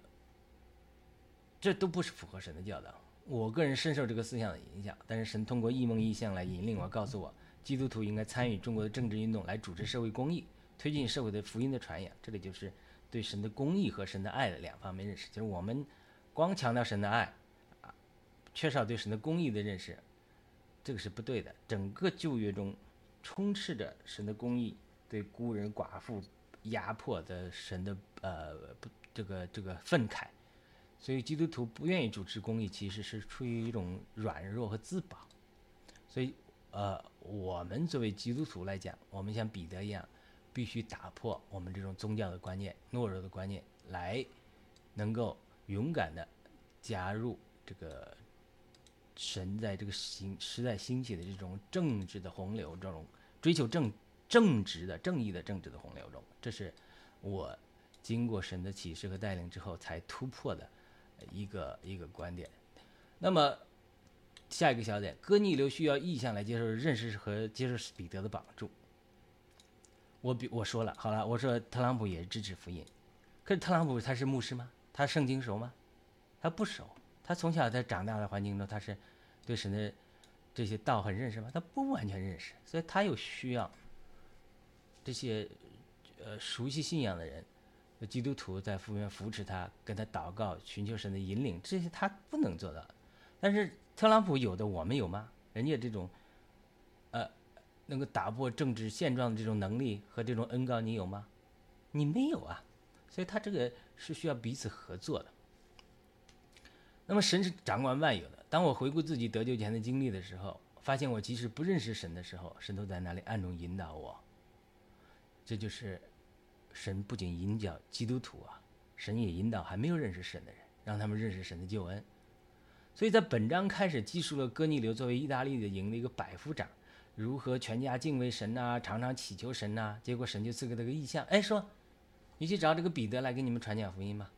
Speaker 1: 这都不是符合神的教导。我个人深受这个思想的影响，但是神通过异梦异象来引领我，告诉我，基督徒应该参与中国的政治运动，来主持社会公益，推进社会的福音的传扬。这里就是对神的公义和神的爱的两方面认识。就是我们光强调神的爱，啊，缺少对神的公义的认识，这个是不对的。整个旧约中充斥着神的公义，对孤人寡妇压迫的神的呃不这个这个愤慨。所以基督徒不愿意主持公益，其实是出于一种软弱和自保。所以，呃，我们作为基督徒来讲，我们像彼得一样，必须打破我们这种宗教的观念、懦弱的观念，来能够勇敢的加入这个神在这个兴时代兴起的这种政治的洪流，这种追求正正直的正义的政治的洪流中。这是我经过神的启示和带领之后才突破的。一个一个观点，那么下一个小点，哥尼流需要意向来接受认识和接受彼得的帮助。我比我说了，好了，我说特朗普也支持福音，可是特朗普他是牧师吗？他圣经熟吗？他不熟。他从小在长大的环境中，他是对神的这些道很认识吗？他不完全认识，所以他又需要这些呃熟悉信仰的人。基督徒在福院扶持他，跟他祷告，寻求神的引领，这些他不能做到。但是特朗普有的，我们有吗？人家这种，呃，能够打破政治现状的这种能力和这种恩高，你有吗？你没有啊。所以他这个是需要彼此合作的。那么神是掌管万有的。当我回顾自己得救前的经历的时候，发现我即使不认识神的时候，神都在那里暗中引导我。这就是。神不仅引导基督徒啊，神也引导还没有认识神的人，让他们认识神的救恩。所以在本章开始记述了哥尼流作为意大利的营的一个百夫长，如何全家敬畏神呐，常常祈求神呐。结果神就赐给他个异象，哎，说你去找这个彼得来给你们传讲福音吧。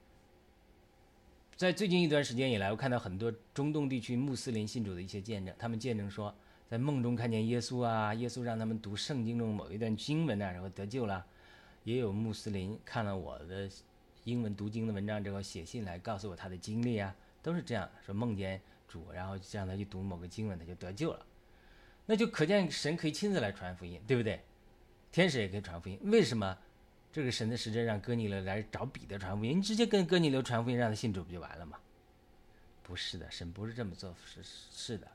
Speaker 1: 在最近一段时间以来，我看到很多中东地区穆斯林信主的一些见证，他们见证说，在梦中看见耶稣啊，耶稣让他们读圣经中某一段经文啊，然后得救了。也有穆斯林看了我的英文读经的文章之后，写信来告诉我他的经历啊，都是这样说梦见主，然后让他去读某个经文，他就得救了。那就可见神可以亲自来传福音，对不对？天使也可以传福音。为什么这个神的使者让哥尼流来找彼得传福音？你直接跟哥尼流传福音，让他信主不就完了吗？不是的，神不是这么做，是是的，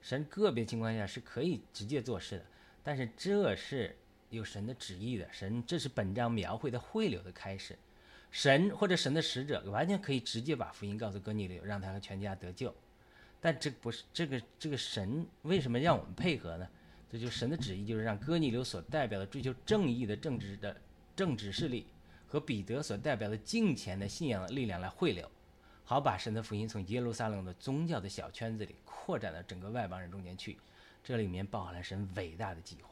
Speaker 1: 神个别情况下是可以直接做事的，但是这是。有神的旨意的神，这是本章描绘的汇流的开始。神或者神的使者完全可以直接把福音告诉哥尼流，让他和全家得救。但这不是这个这个神为什么让我们配合呢？这就神的旨意，就是让哥尼流所代表的追求正义的政治的政治势力和彼得所代表的敬虔的信仰的力量来汇流，好把神的福音从耶路撒冷的宗教的小圈子里扩展到整个外邦人中间去。这里面包含了神伟大的计划。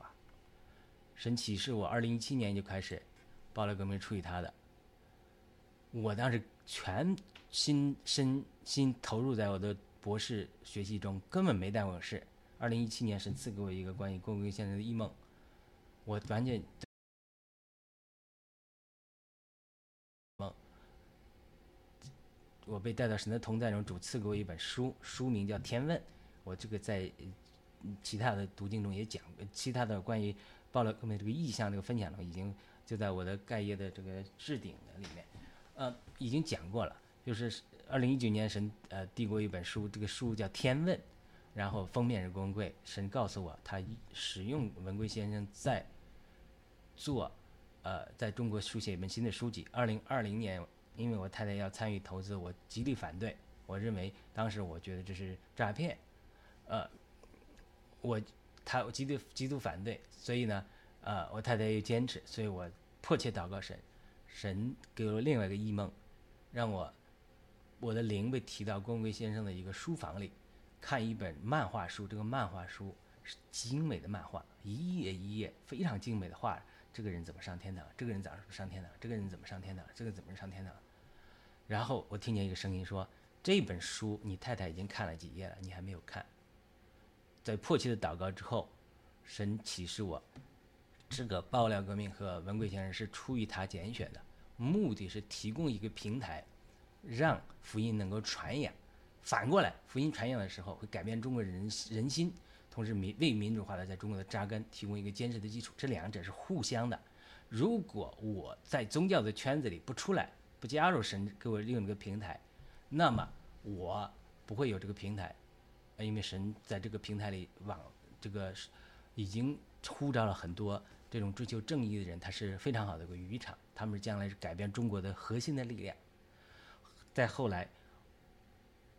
Speaker 1: 神启示我，二零一七年就开始，暴乱革命处理他的。我当时全心身心投入在我的博士学习中，根本没当过事。二零一七年，神赐给我一个关于公归先生的异梦，我完全。我被带到神的同在中，主赐给我一本书，书名叫《天问》。我这个在其他的读经中也讲，其他的关于。报了后面这个意向这个分享呢，已经就在我的盖页的这个置顶的里面，呃，已经讲过了。就是二零一九年神呃递过一本书，这个书叫《天问》，然后封面是郭文贵。神告诉我，他使用文贵先生在做，呃，在中国书写一本新的书籍。二零二零年，因为我太太要参与投资，我极力反对。我认为当时我觉得这是诈骗，呃，我。他极度极度反对，所以呢，呃，我太太又坚持，所以我迫切祷告神，神给我另外一个异梦，让我我的灵被提到光辉先生的一个书房里，看一本漫画书。这个漫画书是精美的漫画，一页一页非常精美的画，这个人怎么上天堂？这个人咋上天堂？这个人怎么上天堂？这个怎么上天堂？然后我听见一个声音说：“这本书你太太已经看了几页了，你还没有看。”在迫切的祷告之后，神启示我，这个爆料革命和文贵先生是出于他拣选的，目的是提供一个平台，让福音能够传扬。反过来，福音传扬的时候会改变中国人人心，同时民为民主化的在中国的扎根提供一个坚实的基础。这两者是互相的。如果我在宗教的圈子里不出来，不加入神给我利用这个平台，那么我不会有这个平台，因为神在这个平台里往这个已经呼召了很多这种追求正义的人，他是非常好的一个渔场，他们是将来是改变中国的核心的力量。再后来。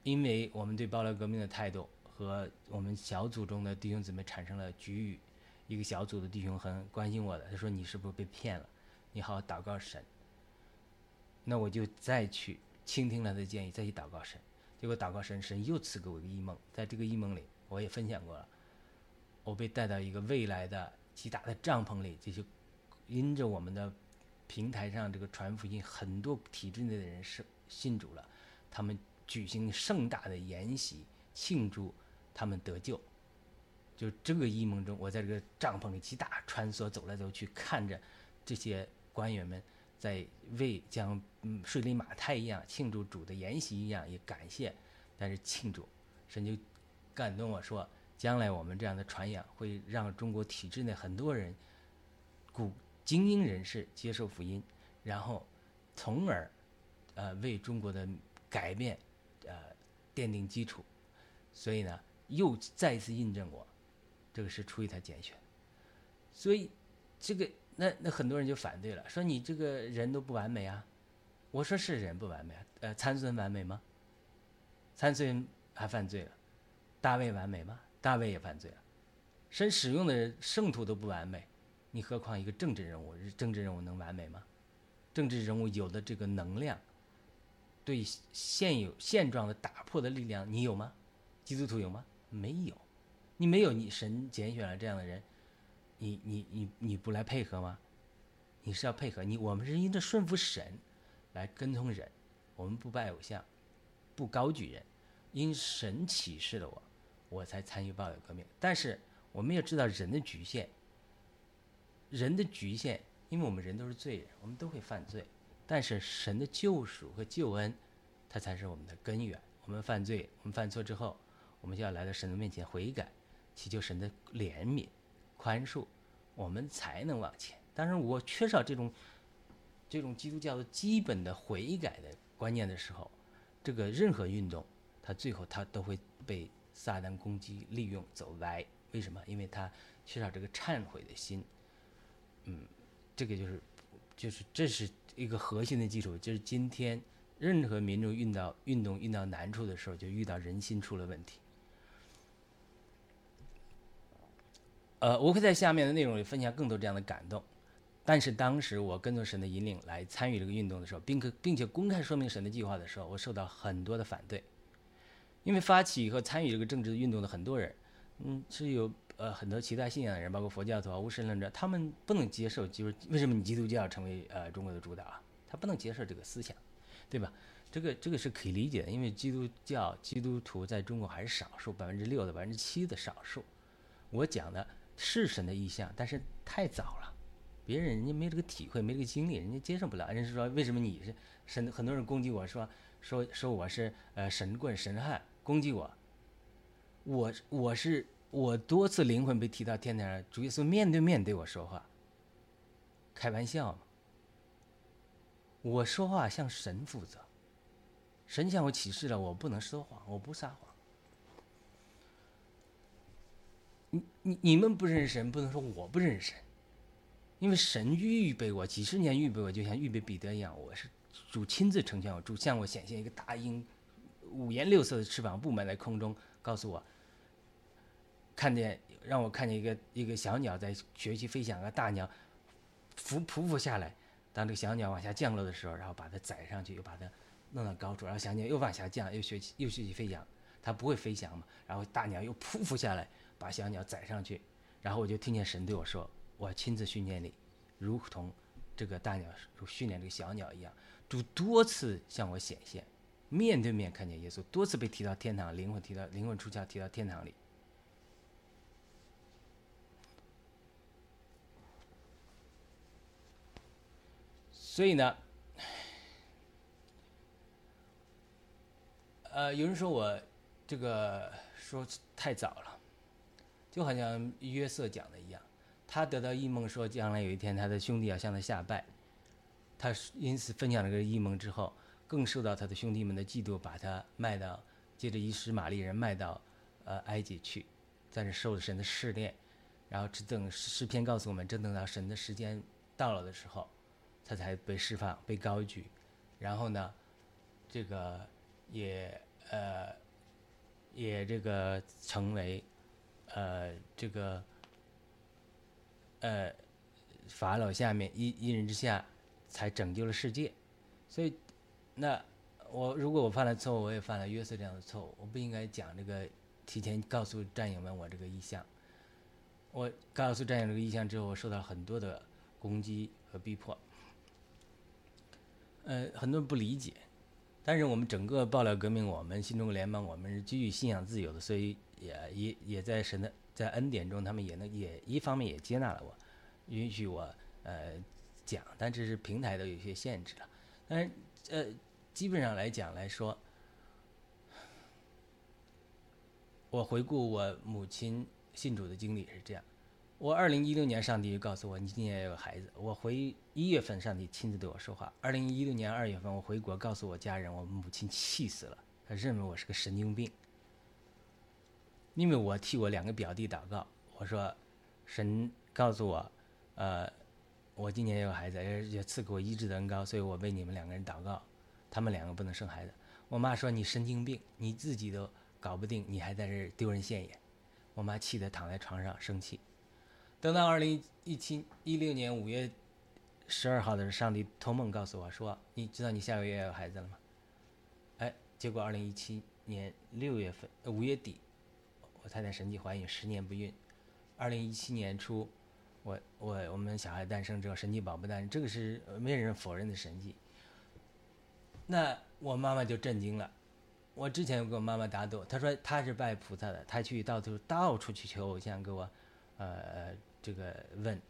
Speaker 1: 因为我们对爆料革命的态度和我们小组中的弟兄姊妹产生了局域，一个小组的弟兄很关心我的，他说你是不是被骗了？你好好祷告神。那我就再去倾听他的建议，再去祷告神。结果祷告神，神又赐给我一个异梦，在这个异梦里，我也分享过了。我被带到一个未来的极大的帐篷里，这些因着我们的平台上这个传福音，很多体制内的人是信主了，他们。举行盛大的筵席，庆祝他们得救。就这个异梦中，我在这个帐篷里极大穿梭，走来走去，看着这些官员们在为将嗯睡里马太一样庆祝主的筵席一样，也感谢，但是庆祝，神就感动我说，将来我们这样的传扬会让中国体制内很多人，古精英人士接受福音，然后从而呃为中国的改变。呃，奠定基础，所以呢，又再次印证我，这个是出于他拣选。所以，这个那那很多人就反对了，说你这个人都不完美啊。我说是人不完美啊，呃，参孙完美吗？参孙还犯罪了。大卫完美吗？大卫也犯罪了。神使用的圣徒都不完美，你何况一个政治人物？政治人物能完美吗？政治人物有的这个能量。对现有现状的打破的力量，你有吗？基督徒有吗？没有，你没有，你神拣选了这样的人，你你你你不来配合吗？你是要配合你，我们是因着顺服神来跟从人，我们不拜偶像，不高举人，因神启示了我，我才参与报道革命。但是我们要知道人的局限，人的局限，因为我们人都是罪人，我们都会犯罪。但是神的救赎和救恩，它才是我们的根源。我们犯罪，我们犯错之后，我们就要来到神的面前悔改，祈求神的怜悯、宽恕，我们才能往前。当然，我缺少这种这种基督教的基本的悔改的观念的时候，这个任何运动，它最后它都会被撒旦攻击、利用走歪。为什么？因为它缺少这个忏悔的心。嗯，这个就是。就是这是一个核心的基础，就是今天任何民众运到运动遇到难处的时候，就遇到人心出了问题。呃，我会在下面的内容里分享更多这样的感动。但是当时我跟着神的引领来参与这个运动的时候，并可并且公开说明神的计划的时候，我受到很多的反对，因为发起和参与这个政治运动的很多人，嗯，是有。呃，很多其他信仰的人，包括佛教徒啊、无神论者，他们不能接受，就是为什么你基督教成为呃中国的主导啊？他不能接受这个思想，对吧？这个这个是可以理解的，因为基督教基督徒在中国还是少数，百分之六的百分之七的少数。我讲的是神的意向，但是太早了，别人人家没这个体会，没这个经历，人家接受不了。人家说为什么你是神？很多人攻击我说说说我是呃神棍神汉，攻击我。我我是。我多次灵魂被提到天台上，主耶稣面对面对我说话，开玩笑嘛？我说话向神负责，神向我启示了，我不能说谎，我不撒谎。你你你们不认识神，不能说我不认识神，因为神预备我几十年预备我，就像预备彼得一样，我是主亲自成全我，主向我显现一个大鹰，五颜六色的翅膀布满在空中，告诉我。看见让我看见一个一个小鸟在学习飞翔，个大鸟伏匍匐下来，当这个小鸟往下降落的时候，然后把它载上去，又把它弄到高处，然后小鸟又往下降，又学习又学习飞翔，它不会飞翔嘛，然后大鸟又匍匐下来，把小鸟载上去，然后我就听见神对我说：“我亲自训练你，如同这个大鸟如训练这个小鸟一样，主多次向我显现，面对面看见耶稣，多次被提到天堂，灵魂提到灵魂出窍，提到天堂里。所以呢，呃，有人说我这个说太早了，就好像约瑟讲的一样，他得到异梦说将来有一天他的兄弟要向他下拜，他因此分享了这个异梦之后，更受到他的兄弟们的嫉妒，把他卖到，接着以使玛利人卖到呃埃及去，在这受了神的试炼，然后只等诗篇告诉我们，正等到神的时间到了的时候。他才被释放、被高举，然后呢，这个也呃也这个成为呃这个呃法老下面一一人之下，才拯救了世界。所以，那我如果我犯了错误，我也犯了约瑟这样的错误，我不应该讲这个提前告诉战友们我这个意向。我告诉战友这个意向之后，我受到很多的攻击和逼迫。呃，很多人不理解，但是我们整个爆料革命，我们新中国联盟，我们是基于信仰自由的，所以也也也在神的在恩典中，他们也能也一方面也接纳了我，允许我呃讲，但这是平台都有些限制了。但是呃，基本上来讲来说，我回顾我母亲信主的经历是这样。我二零一六年，上帝就告诉我，你今年要有孩子。我回一月份，上帝亲自对我说话。二零一六年二月份，我回国告诉我家人，我母亲气死了，她认为我是个神经病。因为我替我两个表弟祷告，我说，神告诉我，呃，我今年要有孩子，也赐给我医治的恩高，所以我为你们两个人祷告，他们两个不能生孩子。我妈说你神经病，你自己都搞不定，你还在这丢人现眼。我妈气得躺在床上生气。等到二零一七一六年五月十二号的时候，上帝托梦告诉我说：“你知道你下个月要有孩子了吗？”哎，结果二零一七年六月份五月底，我太太神迹怀孕，十年不孕。二零一七年初，我我我们小孩诞生之后，神迹宝宝诞生，这个是没人否认的神迹。那我妈妈就震惊了。我之前跟我妈妈打赌，她说她是拜菩萨的，她去到处到处去求偶像，给我，呃。这个问，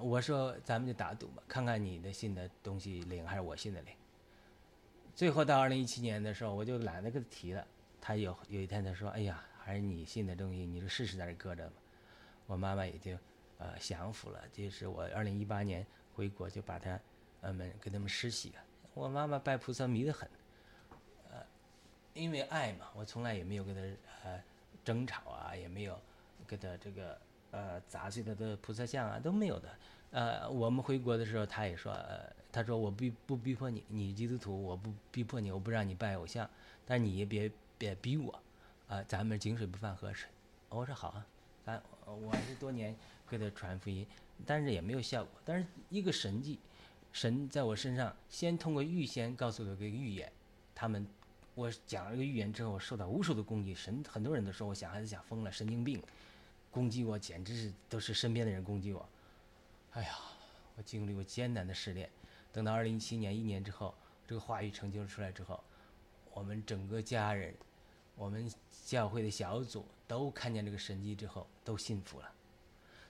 Speaker 1: 我说咱们就打赌吧，看看你的信的东西灵还是我信的灵。最后到二零一七年的时候，我就懒得跟他提了。他有有一天他说：“哎呀，还是你信的东西，你就试试在这搁着吧。”我妈妈也就呃降服了。就是我二零一八年回国就把他呃们给他们施洗了。我妈妈拜菩萨迷得很，呃，因为爱嘛，我从来也没有跟他呃争吵啊，也没有跟他这个。呃，砸碎他的菩萨像啊，都没有的。呃，我们回国的时候，他也说，呃，他说我逼不逼迫你，你基督徒，我不逼迫你，我不让你拜偶像，但你也别别逼我，啊，咱们井水不犯河水。我说好啊，咱我是多年给他传福音，但是也没有效果。但是一个神迹，神在我身上先通过预先告诉我个预言，他们我讲了个预言之后，我受到无数的攻击，神很多人都说我想孩子想疯了，神经病。攻击我简直是都是身边的人攻击我，哎呀，我经历过艰难的试炼。等到二零一七年一年之后，这个话语成就出来之后，我们整个家人，我们教会的小组都看见这个神迹之后，都信服了。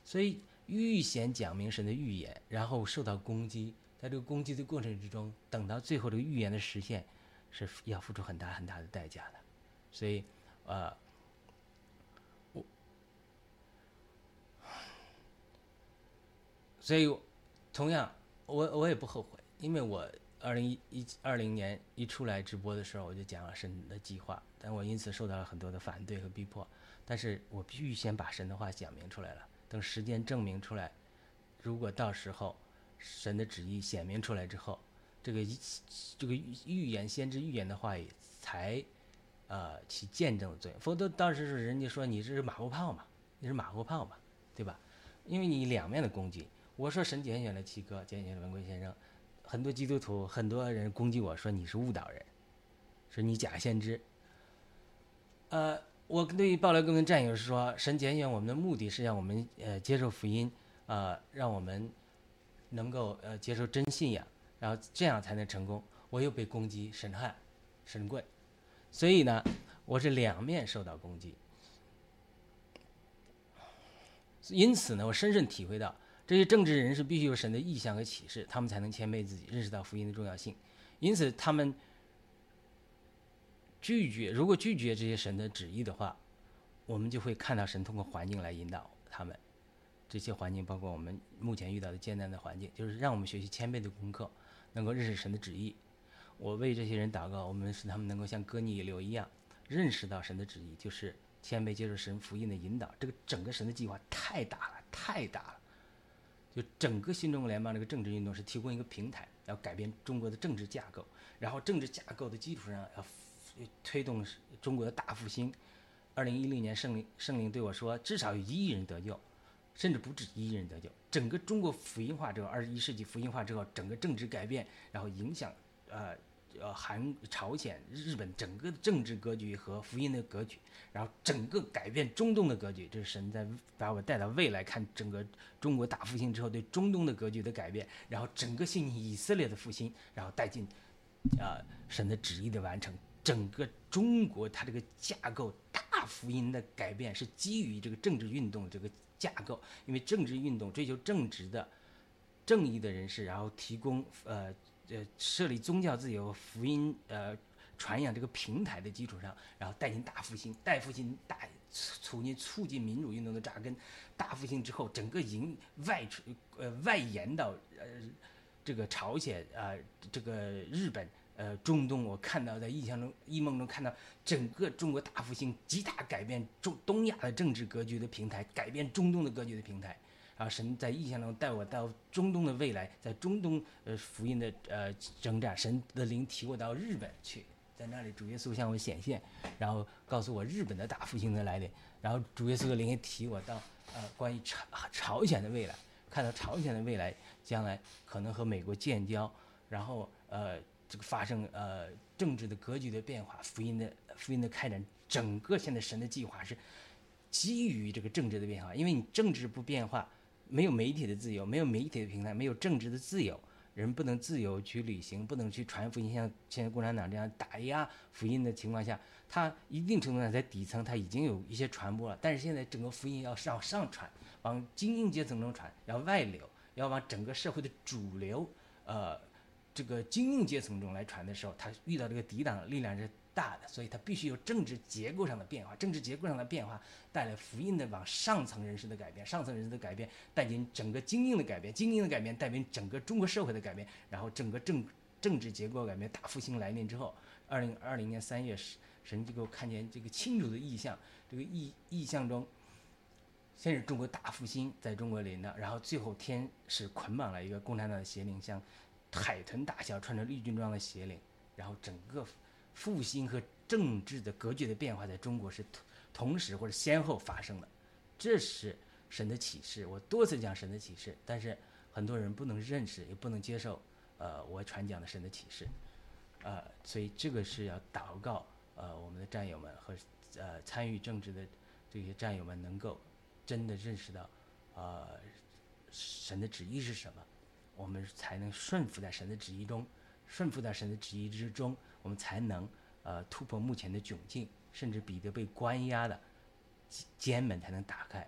Speaker 1: 所以预先讲明神的预言，然后受到攻击，在这个攻击的过程之中，等到最后这个预言的实现，是要付出很大很大的代价的。所以，呃。所以，同样，我我也不后悔，因为我二零一一二零年一出来直播的时候，我就讲了神的计划，但我因此受到了很多的反对和逼迫。但是我必须先把神的话讲明出来了，等时间证明出来，如果到时候神的旨意显明出来之后，这个这个预言先知预言的话语才呃起见证的作用，否则当时是人家说你这是马后炮嘛，你是马后炮嘛，对吧？因为你两面的攻击。我说神拣选了七哥，拣选了文贵先生，很多基督徒很多人攻击我说你是误导人，说你假先知。呃，我对于暴雷哥跟战友是说，神拣选我们的目的是让我们呃接受福音，呃，让我们能够呃接受真信仰，然后这样才能成功。我又被攻击审判、神棍，所以呢，我是两面受到攻击。因此呢，我深深体会到，这些政治人士必须有神的意向和启示，他们才能谦卑自己，认识到福音的重要性。因此，他们拒绝，如果拒绝这些神的旨意的话，我们就会看到神通过环境来引导他们。这些环境包括我们目前遇到的艰难的环境，就是让我们学习谦卑的功课，能够认识神的旨意。我为这些人祷告，我们使他们能够像哥尼流一样，认识到神的旨意，就是谦卑接受神福音的引导。这个整个神的计划太大了，太大了。就整个新中国联邦这个政治运动是提供一个平台，要改变中国的政治架构，然后政治架构的基础上要推动中国的大复兴。二零一六年圣灵圣灵对我说，至少有一亿人得救。甚至不止一亿人得救，整个中国福音化之后，二十一世纪福音化之后，整个政治改变，然后影响，呃，呃，韩、朝鲜、日本整个的政治格局和福音的格局，然后整个改变中东的格局，这是神在把我带到未来看整个中国大复兴之后对中东的格局的改变，然后整个信以色列的复兴，然后带进，呃，神的旨意的完成，整个中国它这个架构大福音的改变是基于这个政治运动这个。架构，因为政治运动追求正直的、正义的人士，然后提供呃呃设立宗教自由、福音呃传扬这个平台的基础上，然后带进大复兴，大复兴大促进促进民主运动的扎根，大复兴之后，整个引外出呃外延到呃这个朝鲜啊这个日本。呃，中东，我看到在印象中、一梦中看到整个中国大复兴，极大改变中东亚的政治格局的平台，改变中东的格局的平台。然后神在意象中带我到中东的未来，在中东呃福音的呃征战，神的灵提我到日本去，在那里主耶稣向我显现，然后告诉我日本的大复兴的来临。然后主耶稣的灵也提我到呃关于朝朝鲜的未来，看到朝鲜的未来将来可能和美国建交，然后呃。这个发生呃政治的格局的变化，福音的福音的开展，整个现在神的计划是基于这个政治的变化，因为你政治不变化，没有媒体的自由，没有媒体的平台，没有政治的自由，人不能自由去旅行，不能去传福音，像现在共产党这样打压福音的情况下，它一定程度上在底层它已经有一些传播了，但是现在整个福音要上上传，往精英阶层中传，要外流，要往整个社会的主流，呃。这个精英阶层中来传的时候，他遇到这个抵挡力量是大的，所以他必须有政治结构上的变化。政治结构上的变化带来福音的往上层人士的改变，上层人士的改变带进整个精英的改变，精英的改变带进整个中国社会的改变，然后整个政政治结构改变大复兴来临之后，二零二零年三月，神机构看见这个清楚的意象，这个意意象中，先是中国大复兴在中国临的，然后最后天使捆绑了一个共产党的邪灵像。海豚大小，穿着绿军装的邪灵，然后整个复兴和政治的格局的变化，在中国是同同时或者先后发生的。这是神的启示。我多次讲神的启示，但是很多人不能认识，也不能接受。呃，我传讲的神的启示，呃，所以这个是要祷告。呃，我们的战友们和呃参与政治的这些战友们，能够真的认识到，呃，神的旨意是什么。我们才能顺服在神的旨意中，顺服在神的旨意之中，我们才能呃突破目前的窘境，甚至彼得被关押的监门才能打开。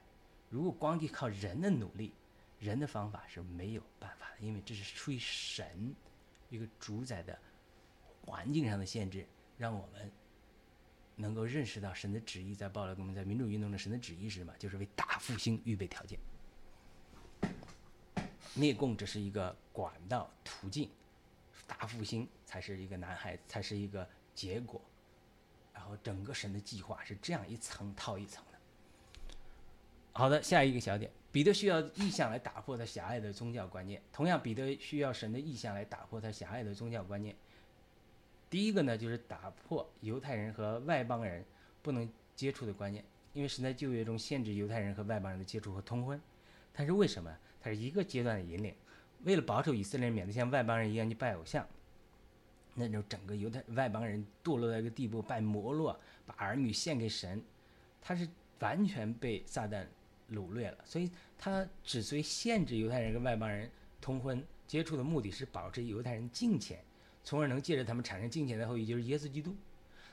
Speaker 1: 如果光依靠人的努力，人的方法是没有办法的，因为这是出于神一个主宰的环境上的限制，让我们能够认识到神的旨意。在暴乱革命、在民主运动的神的旨意是什么？就是为大复兴预备条件。灭共只是一个管道途径，大复兴才是一个男孩，才是一个结果。然后整个神的计划是这样一层套一层的。好的，下一个小点，彼得需要意向来打破他狭隘的宗教观念。同样，彼得需要神的意向来打破他狭隘的宗教观念。第一个呢，就是打破犹太人和外邦人不能接触的观念，因为神在旧约中限制犹太人和外邦人的接触和通婚。但是为什么？它是一个阶段的引领，为了保守以色列人免得像外邦人一样去拜偶像，那种整个犹太外邦人堕落到一个地步，拜摩洛，把儿女献给神，他是完全被撒旦掳掠了。所以他之所以限制犹太人跟外邦人
Speaker 2: 通婚接触的目的是保持犹太人敬虔，从而能借着他们产生敬虔的后裔，就是耶稣基督。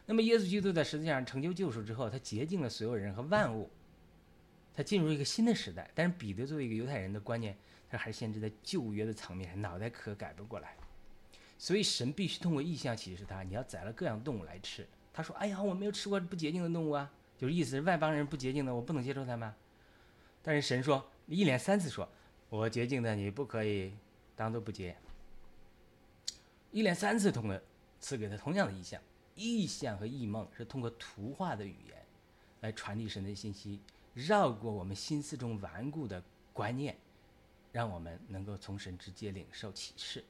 Speaker 2: 那么耶稣基督在十字架上成就救赎之后，他洁净了所有人和万物，他进入一个新的时代。但是彼得作为一个犹太人的观念，还是限制在旧约的层面，脑袋壳改不过来。所以神必须通过意象启示他，你要宰了各样动物来吃。他说：“哎呀，我没有吃过不洁净的动物啊，就是意思是外邦人不洁净的，我不能接受他们。”但是神说，一连三次说：“我洁净的，你不可以当做不洁。”一连三次通过赐给他同样的意象。意象和异梦是通过图画的语言来传递神的信息，绕过我们心思中顽固的观念，让我们能够从神直接领受启示。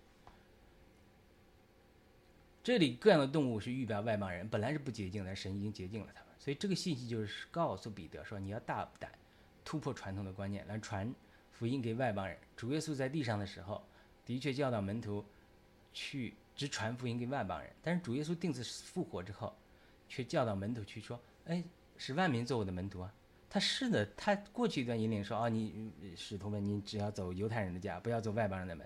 Speaker 2: 这里各样的动物是预表外邦人，本来是不洁净的，神已经洁净了他们。所以这个信息就是告诉彼得说：你要大胆突破传统的观念，来传福音给外邦人。主耶稣在地上的时候，的确教导门徒去。只传福音给外邦人，但是主耶稣定死复活之后，却教导门徒去说：“哎，是万民做我的门徒啊！”他是的，他过去一段引领说：“啊，你使徒们，你只要走犹太人的家，不要走外邦人的门。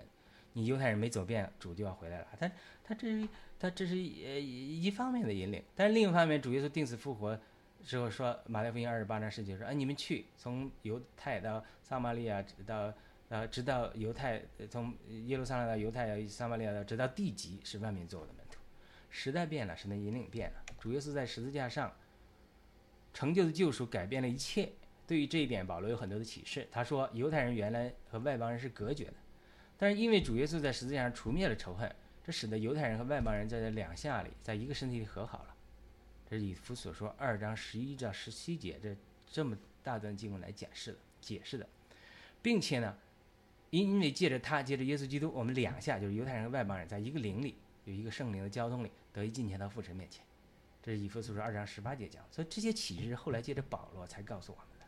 Speaker 2: 你犹太人没走遍，主就要回来了。”他他这是他这是呃一方面的引领，但是另一方面，主耶稣定死复活之后说：“马太福音二十八章十节说：‘哎，你们去，从犹太到撒玛利亚到。’”呃，直到犹太从耶路撒冷到犹太、撒玛利亚到直到地极，是万民做我的门徒。时代变了，神的引领变了。主耶稣在十字架上成就的救赎改变了一切。对于这一点，保罗有很多的启示。他说，犹太人原来和外邦人是隔绝的，但是因为主耶稣在十字架上除灭了仇恨，这使得犹太人和外邦人在这两下里，在一个身体里和好了。这是以弗所说二章十一至十七节这这么大段经文来解释的，解释的，并且呢。因因为借着他，借着耶稣基督，我们两下就是犹太人和外邦人，在一个灵里，有一个圣灵的交通里，得以进前到父神面前。这是以弗所书二章十八节讲。所以这些启示后来借着保罗才告诉我们的。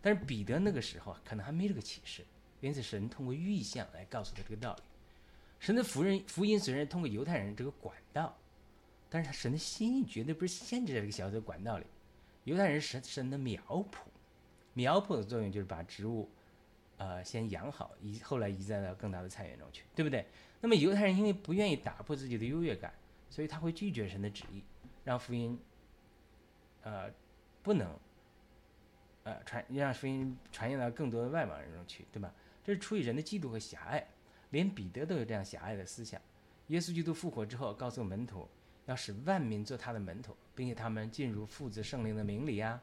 Speaker 2: 但是彼得那个时候可能还没这个启示，因此神通过预象来告诉他这个道理。神的福人福音虽然通过犹太人这个管道，但是他神的心意绝对不是限制在这个小小的管道里。犹太人是神的苗圃，苗圃的作用就是把植物。呃，先养好，移后来移栽到更大的菜园中去，对不对？那么犹太人因为不愿意打破自己的优越感，所以他会拒绝神的旨意，让福音，呃，不能，呃传让福音传扬到更多的外邦人中去，对吧？这是出于人的嫉妒和狭隘，连彼得都有这样狭隘的思想。耶稣基督复活之后，告诉门徒要使万民做他的门徒，并且他们进入父子圣灵的名里呀。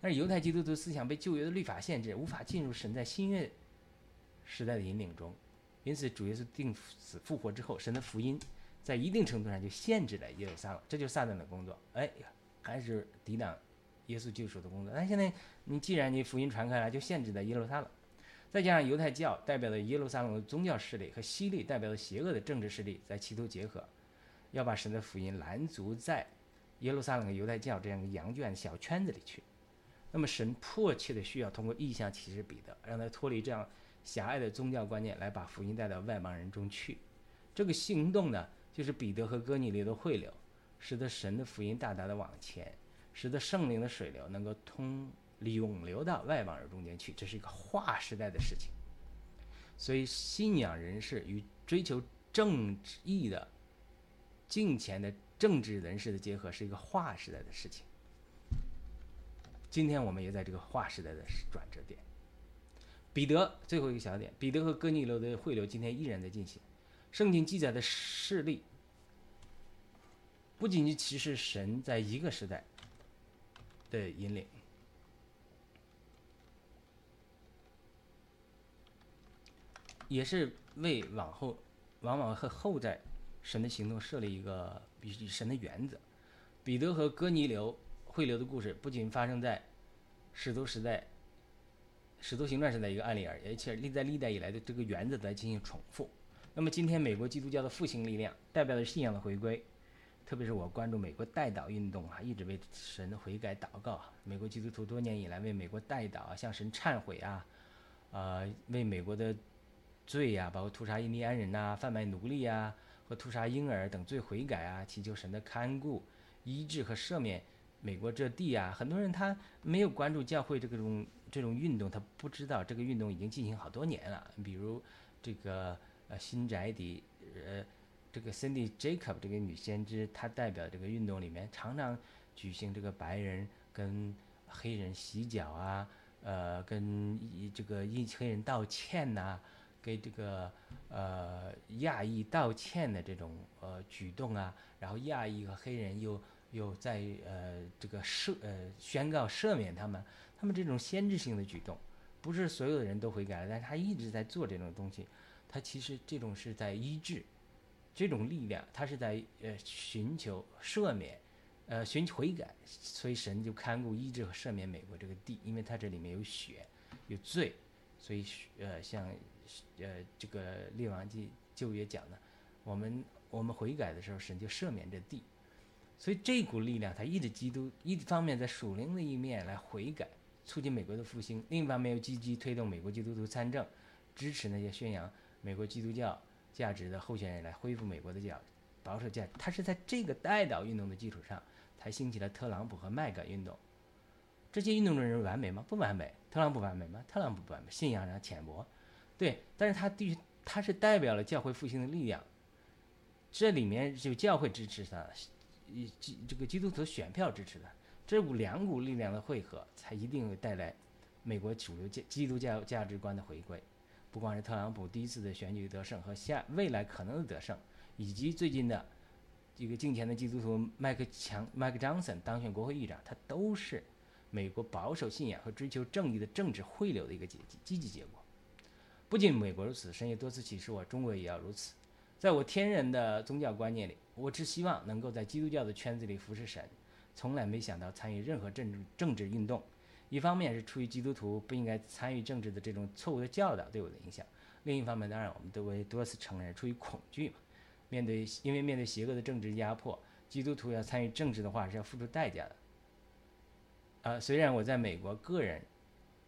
Speaker 2: 但是犹太基督徒思想被旧约的律法限制，无法进入神在新约时代的引领中，因此主耶稣定死复活之后，神的福音在一定程度上就限制了耶路撒冷，这就是撒旦的工作。哎，还是抵挡耶稣救赎的工作。但现在你既然你福音传开了，就限制在耶路撒冷，再加上犹太教代表的耶路撒冷的宗教势力和希利代表的邪恶的政治势力在企图结合，要把神的福音拦阻在耶路撒冷和犹太教这样一个羊圈小圈子里去。那么神迫切的需要通过意象启示彼得，让他脱离这样狭隘的宗教观念，来把福音带到外邦人中去。这个行动呢，就是彼得和哥尼流的汇流，使得神的福音大大的往前，使得圣灵的水流能够通涌流到外邦人中间去。这是一个划时代的事情。所以信仰人士与追求正义的敬虔的政治人士的结合，是一个划时代的事情。今天我们也在这个划时代的转折点。彼得最后一个小点，彼得和哥尼流的汇流今天依然在进行。圣经记载的事例，不仅仅启示神在一个时代的引领，也是为往后往往和后代神的行动设立一个比神的原则。彼得和哥尼流。汇流的故事不仅发生在使徒时代、使徒行传时代一个案例而已，而且历在历代以来的这个原则在进行重复。那么今天美国基督教的复兴力量代表的是信仰的回归，特别是我关注美国代祷运动啊，一直为神的悔改祷告。美国基督徒多年以来为美国代祷啊，向神忏悔啊，呃，为美国的罪啊，包括屠杀印第安人呐、贩卖奴隶啊和屠杀婴儿等罪悔改啊，祈求神的看顾、医治和赦免。美国这地啊，很多人他没有关注教会这种这种运动，他不知道这个运动已经进行好多年了。比如这个呃新宅邸呃这个 Cindy Jacob 这个女先知，她代表这个运动里面常常举行这个白人跟黑人洗脚啊，呃跟这个印黑人道歉呐、给这个呃亚裔道歉的这种呃举动啊，然后亚裔和黑人又又在呃这个赦呃宣告赦免他们，他们这种先知性的举动，不是所有的人都悔改了，但是他一直在做这种东西，他其实这种是在医治，这种力量，他是在呃寻求赦免，呃寻求悔改，所以神就看顾医治和赦免美国这个地，因为它这里面有血，有罪，所以呃像呃这个列王记旧约讲的，我们我们悔改的时候，神就赦免这地。所以这股力量，它一直基督一方面在属灵的一面来悔改，促进美国的复兴；另一方面又积极推动美国基督徒参政，支持那些宣扬美国基督教价值的候选人来恢复美国的教保守价值。它是在这个带导运动的基础上，才兴起了特朗普和麦格运动。这些运动的人完美吗？不完美。特朗普完美吗？特朗普不完美，信仰上浅薄，对。但是他对他是代表了教会复兴的力量，这里面就教会支持他。以基这个基督徒选票支持的，这股两股力量的汇合，才一定会带来美国主流基基督教价值观的回归。不光是特朗普第一次的选举得胜和下未来可能的得胜，以及最近的一个敬虔的基督徒麦克强麦克张森当选国会议长，他都是美国保守信仰和追求正义的政治汇流的一个积极积极结果。不仅美国如此，神也多次启示我，中国也要如此。在我天然的宗教观念里，我只希望能够在基督教的圈子里服侍神，从来没想到参与任何政治政治运动。一方面是出于基督徒不应该参与政治的这种错误的教导对我的影响；另一方面，当然我们都会多次承认，出于恐惧嘛，面对因为面对邪恶的政治压迫，基督徒要参与政治的话是要付出代价的。啊，虽然我在美国个人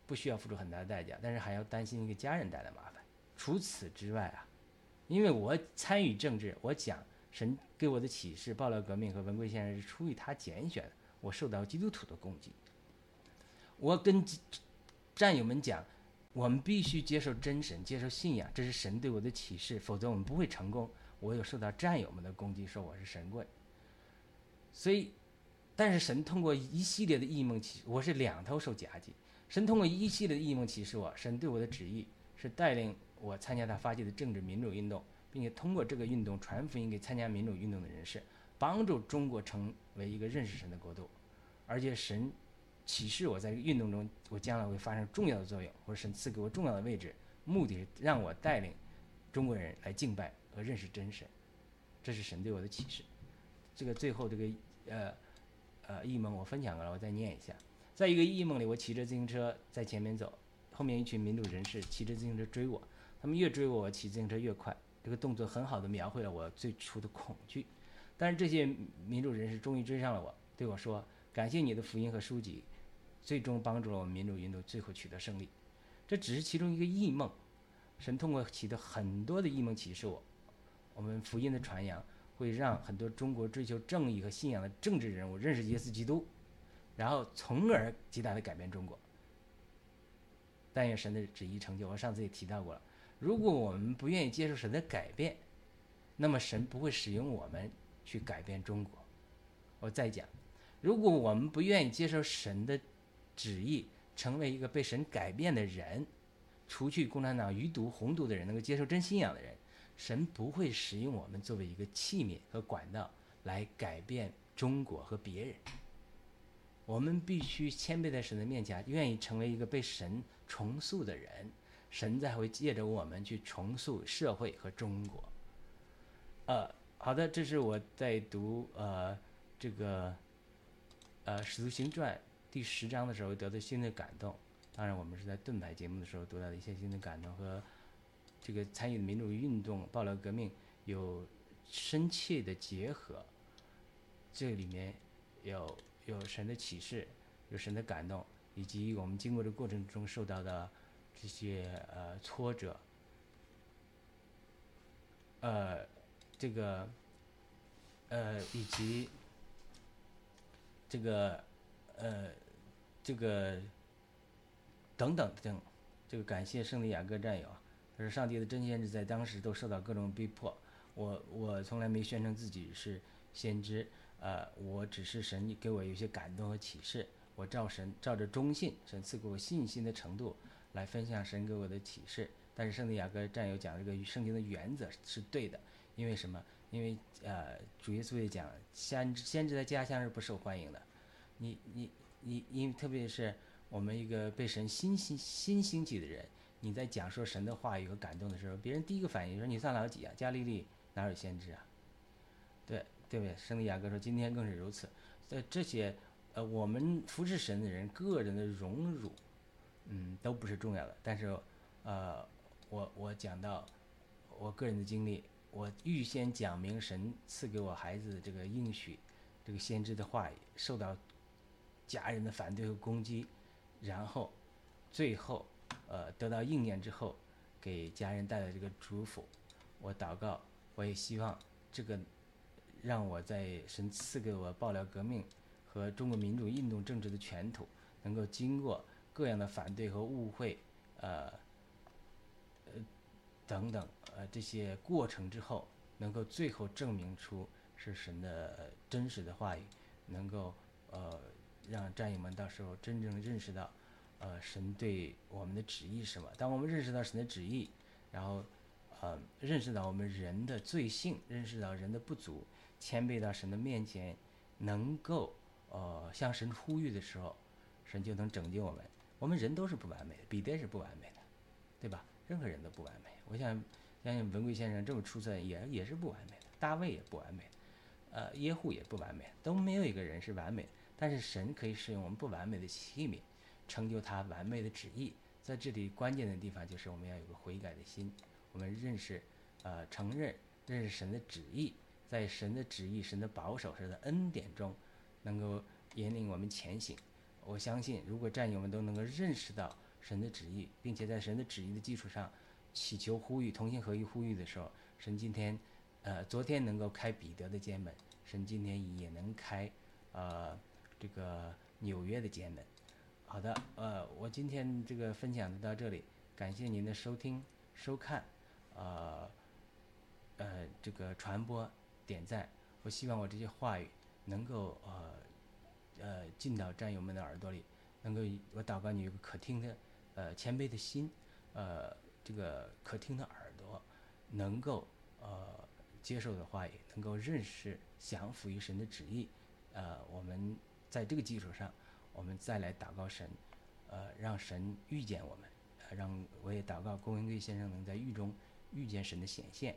Speaker 2: 不需要付出很大的代价，但是还要担心一个家人带来麻烦。除此之外啊。因为我参与政治，我讲神给我的启示，爆料革命和文贵先生是出于他拣选，我受到基督徒的攻击。我跟战友们讲，我们必须接受真神，接受信仰，这是神对我的启示，否则我们不会成功。我有受到战友们的攻击，说我是神棍。所以，但是神通过一系列的异梦启，我是两头受夹击。神通过一系列的异梦启示我，神对我的旨意是带领。我参加他发起的政治民主运动，并且通过这个运动传福音给参加民主运动的人士，帮助中国成为一个认识神的国度。而且神启示我在这个运动中，我将来会发生重要的作用，或者神赐给我重要的位置，目的让我带领中国人来敬拜和认识真神。这是神对我的启示。这个最后这个呃呃异梦我分享过了，我再念一下。在一个异梦里，我骑着自行车在前面走，后面一群民主人士骑着自行车追我。他们越追我，我骑自行车越快。这个动作很好的描绘了我最初的恐惧。但是这些民主人士终于追上了我，对我说：“感谢你的福音和书籍，最终帮助了我们民主运动最后取得胜利。”这只是其中一个异梦。神通过启的很多的异梦启示我，我们福音的传扬会让很多中国追求正义和信仰的政治人物认识耶稣基督，然后从而极大的改变中国。但愿神的旨意成就。我上次也提到过了。如果我们不愿意接受神的改变，那么神不会使用我们去改变中国。我再讲，如果我们不愿意接受神的旨意，成为一个被神改变的人，除去共产党余毒、红毒的人，能够接受真信仰的人，神不会使用我们作为一个器皿和管道来改变中国和别人。我们必须谦卑在神的面前，愿意成为一个被神重塑的人。神才会借着我们去重塑社会和中国。呃，好的，这是我在读呃这个呃《使徒行传》第十章的时候得到新的感动。当然，我们是在盾牌节目的时候得到的一些新的感动和这个参与民主运动、爆料革命有深切的结合。这里面有有神的启示，有神的感动，以及我们经过的过程中受到的。这些呃挫折，呃，这个，呃，以及这个，呃，这个等等等，这个感谢圣地亚哥战友，他说上帝的真先知在当时都受到各种逼迫，我我从来没宣称自己是先知，呃，我只是神给我有些感动和启示，我照神照着忠信，神赐给我信心的程度来分享神给我的启示。但是圣地亚哥战友讲这个圣经的原则是对的，因为什么？因为呃，主耶稣也讲，先先知在家乡是不受欢迎的。你你因，因为特别是我们一个被神新兴新兴起的人，你在讲说神的话语和感动的时候，别人第一个反应说你算老几啊？加利利哪有先知啊？对对不对？圣地亚哥说今天更是如此。在这些呃，我们服侍神的人个人的荣辱，嗯，都不是重要的。但是呃，我我讲到我个人的经历。我预先讲明神赐给我孩子的这个应许，这个先知的话语受到家人的反对和攻击，然后最后呃得到应验之后，给家人带来这个祝福。我祷告，我也希望这个让我在神赐给我爆料革命和中国民主运动政治的全土，能够经过各样的反对和误会，呃。等等，呃，这些过程之后，能够最后证明出是神的真实的话语，能够呃让战友们到时候真正认识到，呃，神对我们的旨意是什么。当我们认识到神的旨意，然后呃认识到我们人的罪性，认识到人的不足，谦卑到神的面前，能够呃向神呼吁的时候，神就能拯救我们。我们人都是不完美的，彼得是不完美的，对吧？任何人都不完美。我想，相信文贵先生这么出色，也也是不完美的。大卫也不完美，呃，耶户也不完美，都没有一个人是完美的。但是神可以使用我们不完美的器皿，成就他完美的旨意。在这里关键的地方就是我们要有个悔改的心，我们认识，呃，承认认识神的旨意，在神的旨意、神的保守、神的恩典中，能够引领我们前行。我相信，如果战友们都能够认识到神的旨意，并且在神的旨意的基础上，祈求呼吁同心合一呼吁的时候，神今天，呃，昨天能够开彼得的肩门，神今天也能开，呃，这个纽约的监门。好的，呃，我今天这个分享就到这里，感谢您的收听收看，呃，呃，这个传播点赞。我希望我这些话语能够呃，呃，进到战友们的耳朵里，能够我祷告你有个可听的，呃，谦卑的心，呃。这个可听的耳朵，能够呃接受的话语，能够认识降服于神的旨意，呃，我们在这个基础上，我们再来祷告神，呃，让神遇见我们，呃让我也祷告郭文贵先生能在狱中遇见神的显现，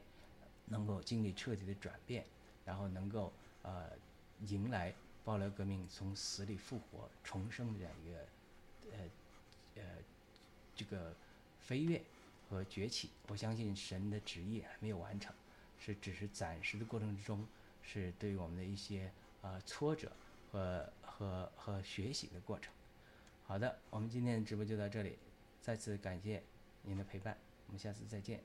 Speaker 2: 能够经历彻底的转变，然后能够呃迎来爆料革命从死里复活重生的这样一个呃呃这个飞跃。和崛起，我相信神的旨意还没有完成，是只是暂时的过程之中，是对于我们的一些呃挫折和和和学习的过程。好的，我们今天的直播就到这里，再次感谢您的陪伴，我们下次再见。